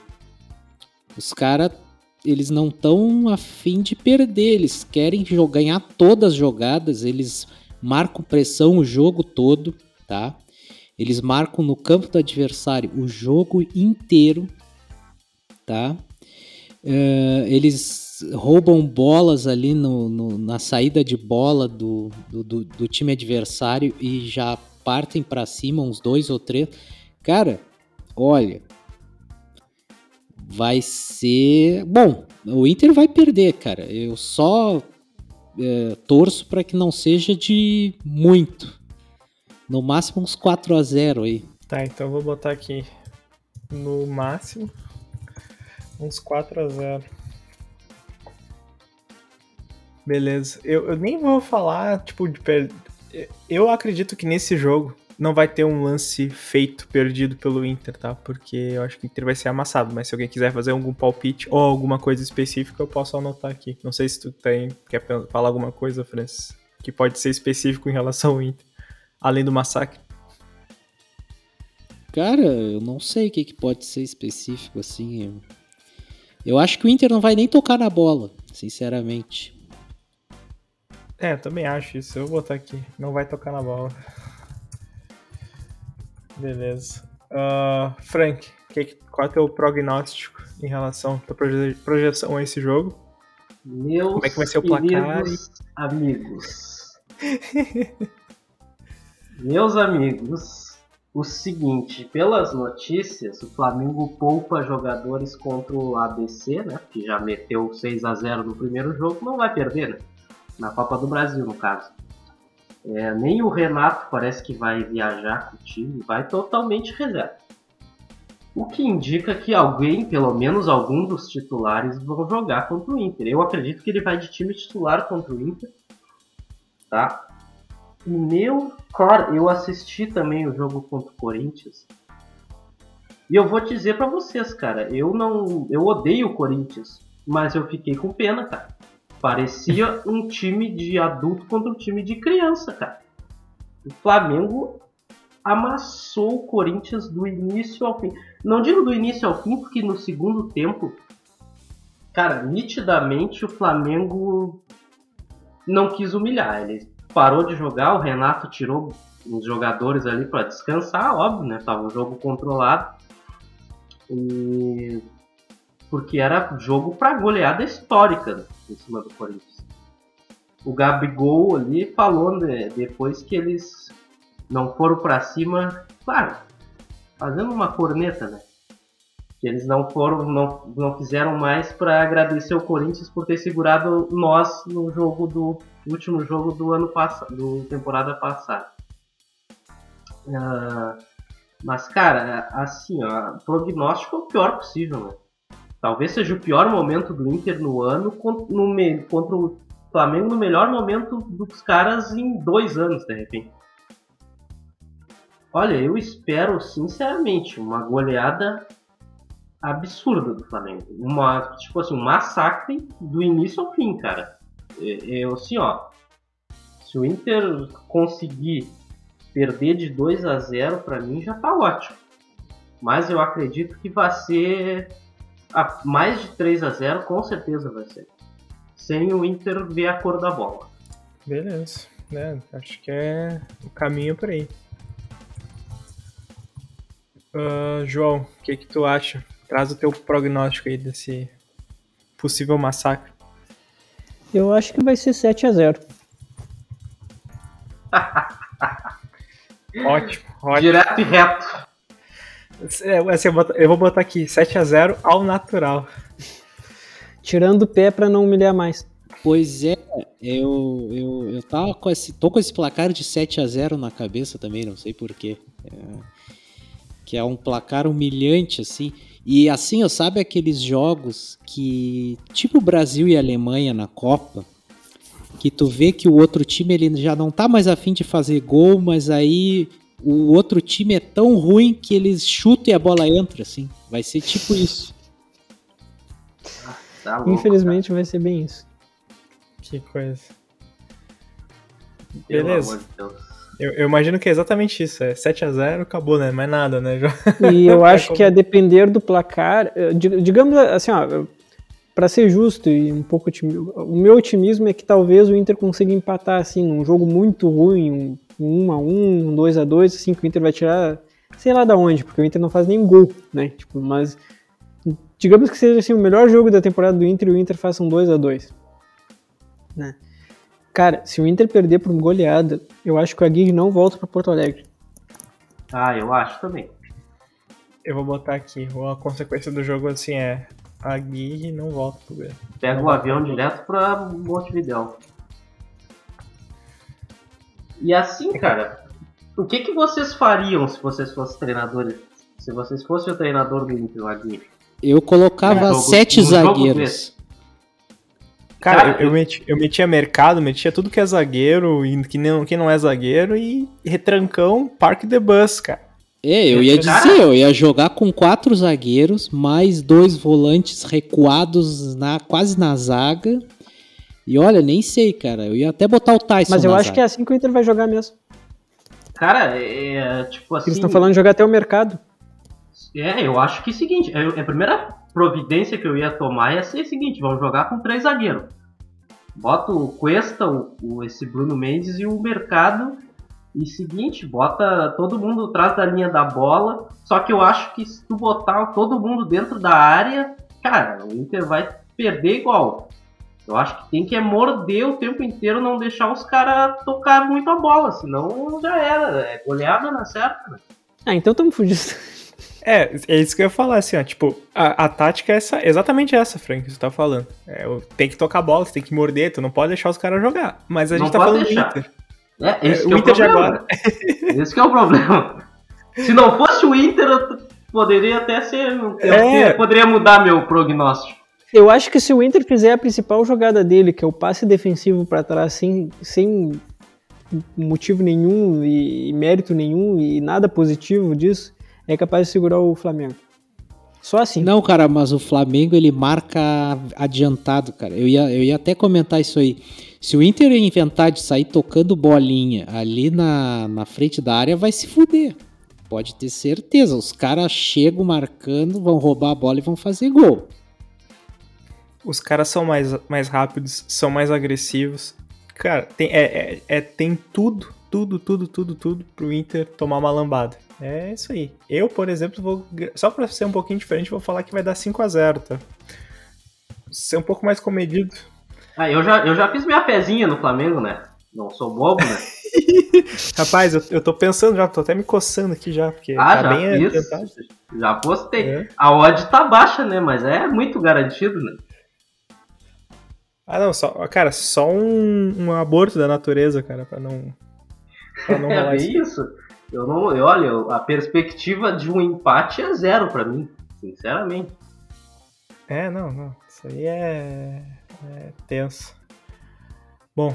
os caras eles não estão afim de perder, eles querem ganhar todas as jogadas, eles marcam pressão o jogo todo, tá? Eles marcam no campo do adversário o jogo inteiro tá? Uh, eles roubam bolas ali no, no, na saída de bola do, do, do, time adversário e já partem para cima, uns dois ou três. Cara, olha, vai ser. Bom, o Inter vai perder, cara. Eu só é, torço para que não seja de muito. No máximo uns 4 a 0 aí. Tá, então vou botar aqui no máximo Uns 4 a 0 Beleza. Eu, eu nem vou falar, tipo, de per... Eu acredito que nesse jogo não vai ter um lance feito, perdido pelo Inter, tá? Porque eu acho que o Inter vai ser amassado. Mas se alguém quiser fazer algum palpite ou alguma coisa específica, eu posso anotar aqui. Não sei se tu tem, quer falar alguma coisa, Francis, que pode ser específico em relação ao Inter, além do massacre. Cara, eu não sei o que, que pode ser específico, assim. Eu acho que o Inter não vai nem tocar na bola, sinceramente. É, também acho isso. Eu vou botar aqui. Não vai tocar na bola. Beleza. Uh, Frank, que, qual é o teu prognóstico em relação à proje projeção a esse jogo? Meus Como é que vai ser o placar? amigos. (laughs) Meus amigos, o seguinte, pelas notícias, o Flamengo poupa jogadores contra o ABC, né? Que já meteu 6 a 0 no primeiro jogo, não vai perder, né? Na Copa do Brasil, no caso. É, nem o Renato parece que vai viajar com o time, vai totalmente reserva. O que indica que alguém, pelo menos algum dos titulares, vão jogar contra o Inter. Eu acredito que ele vai de time titular contra o Inter, tá? E meu, claro, eu assisti também o jogo contra o Corinthians. E eu vou dizer para vocês, cara, eu não, eu odeio o Corinthians, mas eu fiquei com pena, cara. Parecia um time de adulto contra um time de criança, cara. O Flamengo amassou o Corinthians do início ao fim. Não digo do início ao fim, porque no segundo tempo, cara, nitidamente o Flamengo não quis humilhar. Ele parou de jogar, o Renato tirou os jogadores ali para descansar, óbvio, né? Tava um jogo controlado. E... Porque era jogo para goleada histórica em cima do Corinthians. O Gabigol ali falou né, depois que eles não foram para cima, claro, fazendo uma corneta, né? Que eles não foram, não, não fizeram mais para agradecer o Corinthians por ter segurado nós no jogo do último jogo do ano passado, do temporada passada. Uh, mas cara, assim, ó, prognóstico é o pior possível, né? Talvez seja o pior momento do Inter no ano no, contra o Flamengo no melhor momento dos caras em dois anos, de repente. Olha, eu espero sinceramente uma goleada absurda do Flamengo. Uma, tipo assim, um massacre do início ao fim, cara. Eu, assim, ó. Se o Inter conseguir perder de 2 a 0 para mim já tá ótimo. Mas eu acredito que vai ser a mais de 3 a 0 com certeza vai ser. Sem o Inter ver a cor da bola. Beleza. né? acho que é o caminho por aí. Uh, João, o que, que tu acha? Traz o teu prognóstico aí desse possível massacre. Eu acho que vai ser 7 a 0 (laughs) Ótimo, ótimo. Direto e reto. É, assim, eu vou botar aqui 7 a 0 ao natural. Tirando o pé para não humilhar mais. Pois é, eu, eu, eu tava com esse, tô com esse placar de 7 a 0 na cabeça também, não sei porquê. É, que é um placar humilhante, assim. E assim, eu sabe aqueles jogos que, tipo Brasil e Alemanha na Copa, que tu vê que o outro time ele já não tá mais afim de fazer gol, mas aí o outro time é tão ruim que eles chutam e a bola entra, assim. Vai ser tipo isso. Tá louco, Infelizmente cara. vai ser bem isso. Que coisa. Beleza. Eu, eu, imagino que é exatamente isso. É 7 a 0 acabou, né? Mais nada, né? E eu (laughs) acho que a depender do placar, eh, digamos assim, ó, para ser justo e um pouco otimismo, o meu otimismo é que talvez o Inter consiga empatar assim num jogo muito ruim, um 1 a 1, um 2 a 2, assim que o Inter vai tirar, sei lá da onde, porque o Inter não faz nenhum gol, né? Tipo, mas digamos que seja assim o melhor jogo da temporada do Inter e o Inter faça um 2 a 2, né? Cara, se o Inter perder por goleada, eu acho que o Aguirre não volta para Porto Alegre. Ah, eu acho também. Eu vou botar aqui, a consequência do jogo assim é Aguirre não volta pro Grêmio. Pega o avião direto pra Montevidéu. E assim, cara, o que, que vocês fariam se vocês fossem treinadores? Se vocês fossem o treinador do Inter, Aguirre? Eu colocava jogo, sete zagueiros. Cara, cara eu, eu, meti, eu metia mercado, metia tudo que é zagueiro, e que não, que não é zagueiro, e retrancão, parque de bus, cara. É, eu ia dizer, eu ia jogar com quatro zagueiros, mais dois volantes recuados na, quase na zaga. E olha, nem sei, cara. Eu ia até botar o Tyson. Mas eu acho que é assim que o Inter vai jogar mesmo. Cara, é, é tipo assim. Eles estão falando de jogar até o mercado. É, eu acho que é o seguinte: a primeira providência que eu ia tomar ia ser o seguinte: vamos jogar com três zagueiros. Bota o Cuesta, o, o, esse Bruno Mendes e o Mercado e seguinte, bota todo mundo atrás da linha da bola. Só que eu acho que se tu botar todo mundo dentro da área, cara, o Inter vai perder igual. Eu acho que tem que é morder o tempo inteiro, não deixar os caras tocar muito a bola, senão já era. É goleada na certa. Né? Ah, então estamos fugindo. (laughs) É, é isso que eu ia falar, assim, ó. Tipo, a, a tática é essa, exatamente essa, Frank, que você tá falando. É, tem que tocar a bola, você tem que morder, tu não pode deixar os caras jogar. Mas a não gente tá falando deixar. do Inter. É, esse é, o Inter de agora. (laughs) esse é o problema. Se não fosse o Inter, eu poderia até ser. Eu é. poderia mudar meu prognóstico. Eu acho que se o Inter fizer a principal jogada dele, que é o passe defensivo para trás, sem, sem motivo nenhum e mérito nenhum e nada positivo disso, é capaz de segurar o Flamengo. Só assim. Não, cara, mas o Flamengo ele marca adiantado, cara. Eu ia, eu ia até comentar isso aí. Se o Inter inventar de sair tocando bolinha ali na, na frente da área, vai se fuder. Pode ter certeza. Os caras chegam marcando, vão roubar a bola e vão fazer gol. Os caras são mais, mais rápidos, são mais agressivos. Cara, tem, é, é, é, tem tudo, tudo, tudo, tudo, tudo pro Inter tomar uma lambada. É isso aí. Eu, por exemplo, vou. Só pra ser um pouquinho diferente, vou falar que vai dar 5 a 0 tá? Ser um pouco mais comedido. Ah, eu já, eu já fiz minha pezinha no Flamengo, né? Não sou bobo, né? (laughs) Rapaz, eu, eu tô pensando já, tô até me coçando aqui já, porque ah, tá já bem fiz, Já postei. É. A odd tá baixa, né? Mas é muito garantido, né? Ah, não, só, cara, só um, um aborto da natureza, cara, pra não. Pra não (laughs) é isso. isso. Eu não, eu, olha, a perspectiva de um empate é zero para mim, sinceramente. É, não, não. Isso aí é, é tenso. Bom,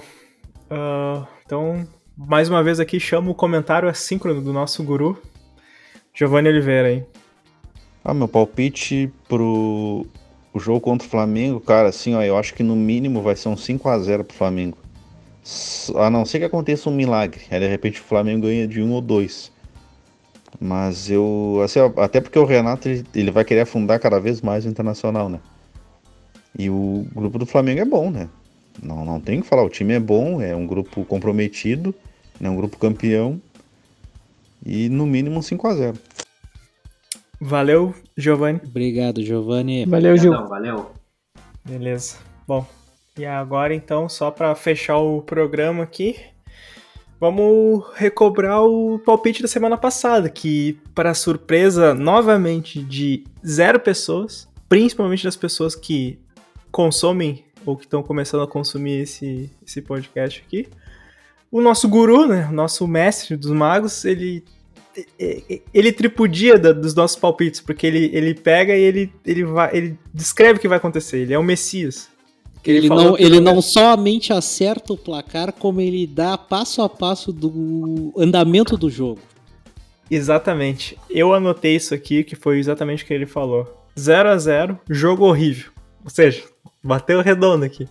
uh, então, mais uma vez aqui, chamo o comentário assíncrono do nosso guru, Giovanni Oliveira, hein? Ah, meu palpite pro o jogo contra o Flamengo, cara, assim, ó, eu acho que no mínimo vai ser um 5 a 0 pro Flamengo. A não ser que aconteça um milagre. Aí de repente o Flamengo ganha de um ou dois. Mas eu. Assim, até porque o Renato ele, ele vai querer afundar cada vez mais o internacional, né? E o grupo do Flamengo é bom, né? Não, não tem o que falar, o time é bom, é um grupo comprometido, é um grupo campeão. E no mínimo um 5 a 0 Valeu, Giovanni. Obrigado, Giovanni. Valeu, Gil. valeu. Beleza. Bom, e agora então, só para fechar o programa aqui, vamos recobrar o palpite da semana passada, que, para surpresa novamente de zero pessoas, principalmente das pessoas que consomem ou que estão começando a consumir esse, esse podcast aqui, o nosso guru, né, o nosso mestre dos magos, ele ele tripudia dos nossos palpites, porque ele, ele pega e ele, ele, vai, ele descreve o que vai acontecer. Ele é o Messias. Ele, ele não, ele não somente acerta o placar, como ele dá passo a passo do andamento do jogo. Exatamente. Eu anotei isso aqui, que foi exatamente o que ele falou. 0 a 0 jogo horrível. Ou seja, bateu redondo aqui.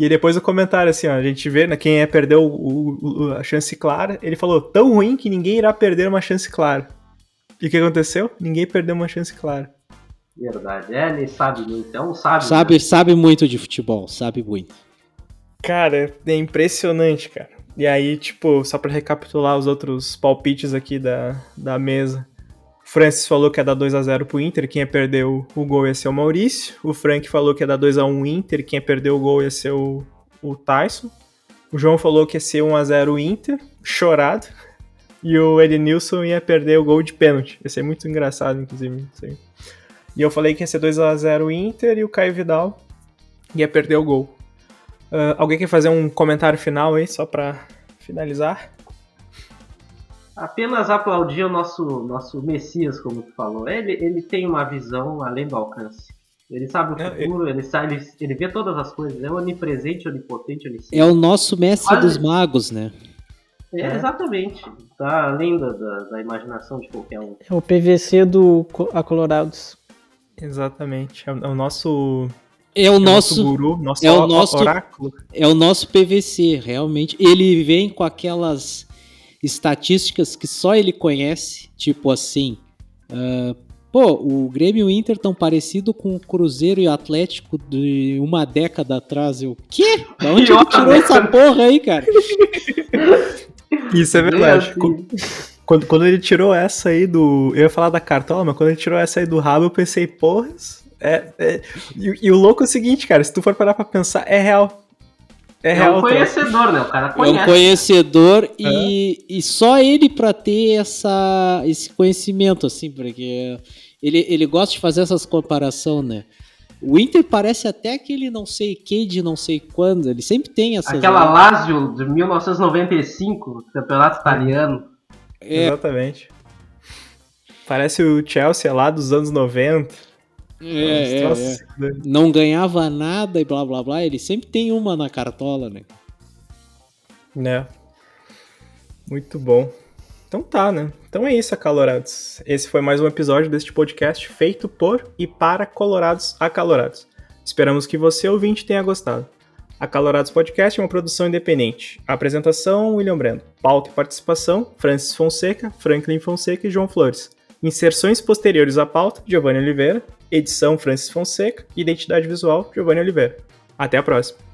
E depois o comentário, assim, ó, a gente vê né, quem é perdeu o, o, a chance clara. Ele falou, tão ruim que ninguém irá perder uma chance clara. E o que aconteceu? Ninguém perdeu uma chance clara. Verdade, é, ele sabe muito, é um sábio. Sabe, né? sabe muito de futebol, sabe muito. Cara, é impressionante, cara. E aí, tipo, só pra recapitular os outros palpites aqui da, da mesa. Francis falou que ia dar 2 a 0 pro Inter, quem ia perder o, gol ia ser o Maurício. O Frank falou que ia dar 2 a 1 Inter, quem ia perder o gol ia ser o, o Tyson. O João falou que ia ser 1 a 0 Inter, chorado. E o Ednilson ia perder o gol de pênalti. Ia ser muito engraçado, inclusive. E eu falei que ia ser 2 a 0 Inter e o Caio Vidal ia perder o gol. Uh, alguém quer fazer um comentário final aí, só pra finalizar? Apenas aplaudir o nosso, nosso Messias, como tu falou. Ele, ele tem uma visão além do alcance. Ele sabe o futuro, ele... ele sabe, ele, ele vê todas as coisas, é onipresente, onipotente, onisciente. É o nosso mestre Quase... dos magos, né? É, é. Exatamente. Tá além da, da, da, imaginação de qualquer um. É o PVC do Acolorados. Exatamente. É o, é o nosso. É o, é nosso, nosso guru, nosso é o nosso oráculo. É o nosso PVC, realmente. Ele vem com aquelas estatísticas que só ele conhece, tipo assim. Uh, pô, o Grêmio e o Inter tão parecido com o Cruzeiro e o Atlético de uma década atrás. Eu, quê? Da onde (laughs) ele tirou essa porra aí, cara? Isso é verdade. Quando, quando ele tirou essa aí do. Eu ia falar da cartola, mas quando ele tirou essa aí do rabo, eu pensei, porra. É, é... E, e, o louco é o seguinte, cara, se tu for parar pra pensar, é real. É, é um conhecedor, né? O cara conhece. É um conhecedor e, e só ele para ter essa, esse conhecimento, assim, porque ele, ele gosta de fazer essas comparações, né? O Inter parece até aquele não sei que de não sei quando, ele sempre tem essa. Aquela Lazio de 1995, campeonato italiano. É. Exatamente. Parece o Chelsea lá dos anos 90. É, é, é. Não ganhava nada e blá blá blá. Ele sempre tem uma na cartola, né? Né. Muito bom. Então tá, né? Então é isso, acalorados. Esse foi mais um episódio deste podcast feito por e para colorados acalorados. Esperamos que você, ouvinte, tenha gostado. Acalorados Podcast é uma produção independente. apresentação, William Brando. Pauta e participação, Francis Fonseca, Franklin Fonseca e João Flores. Inserções posteriores à pauta, Giovanni Oliveira edição Francis Fonseca, identidade visual Giovanni Oliveira. Até a próxima.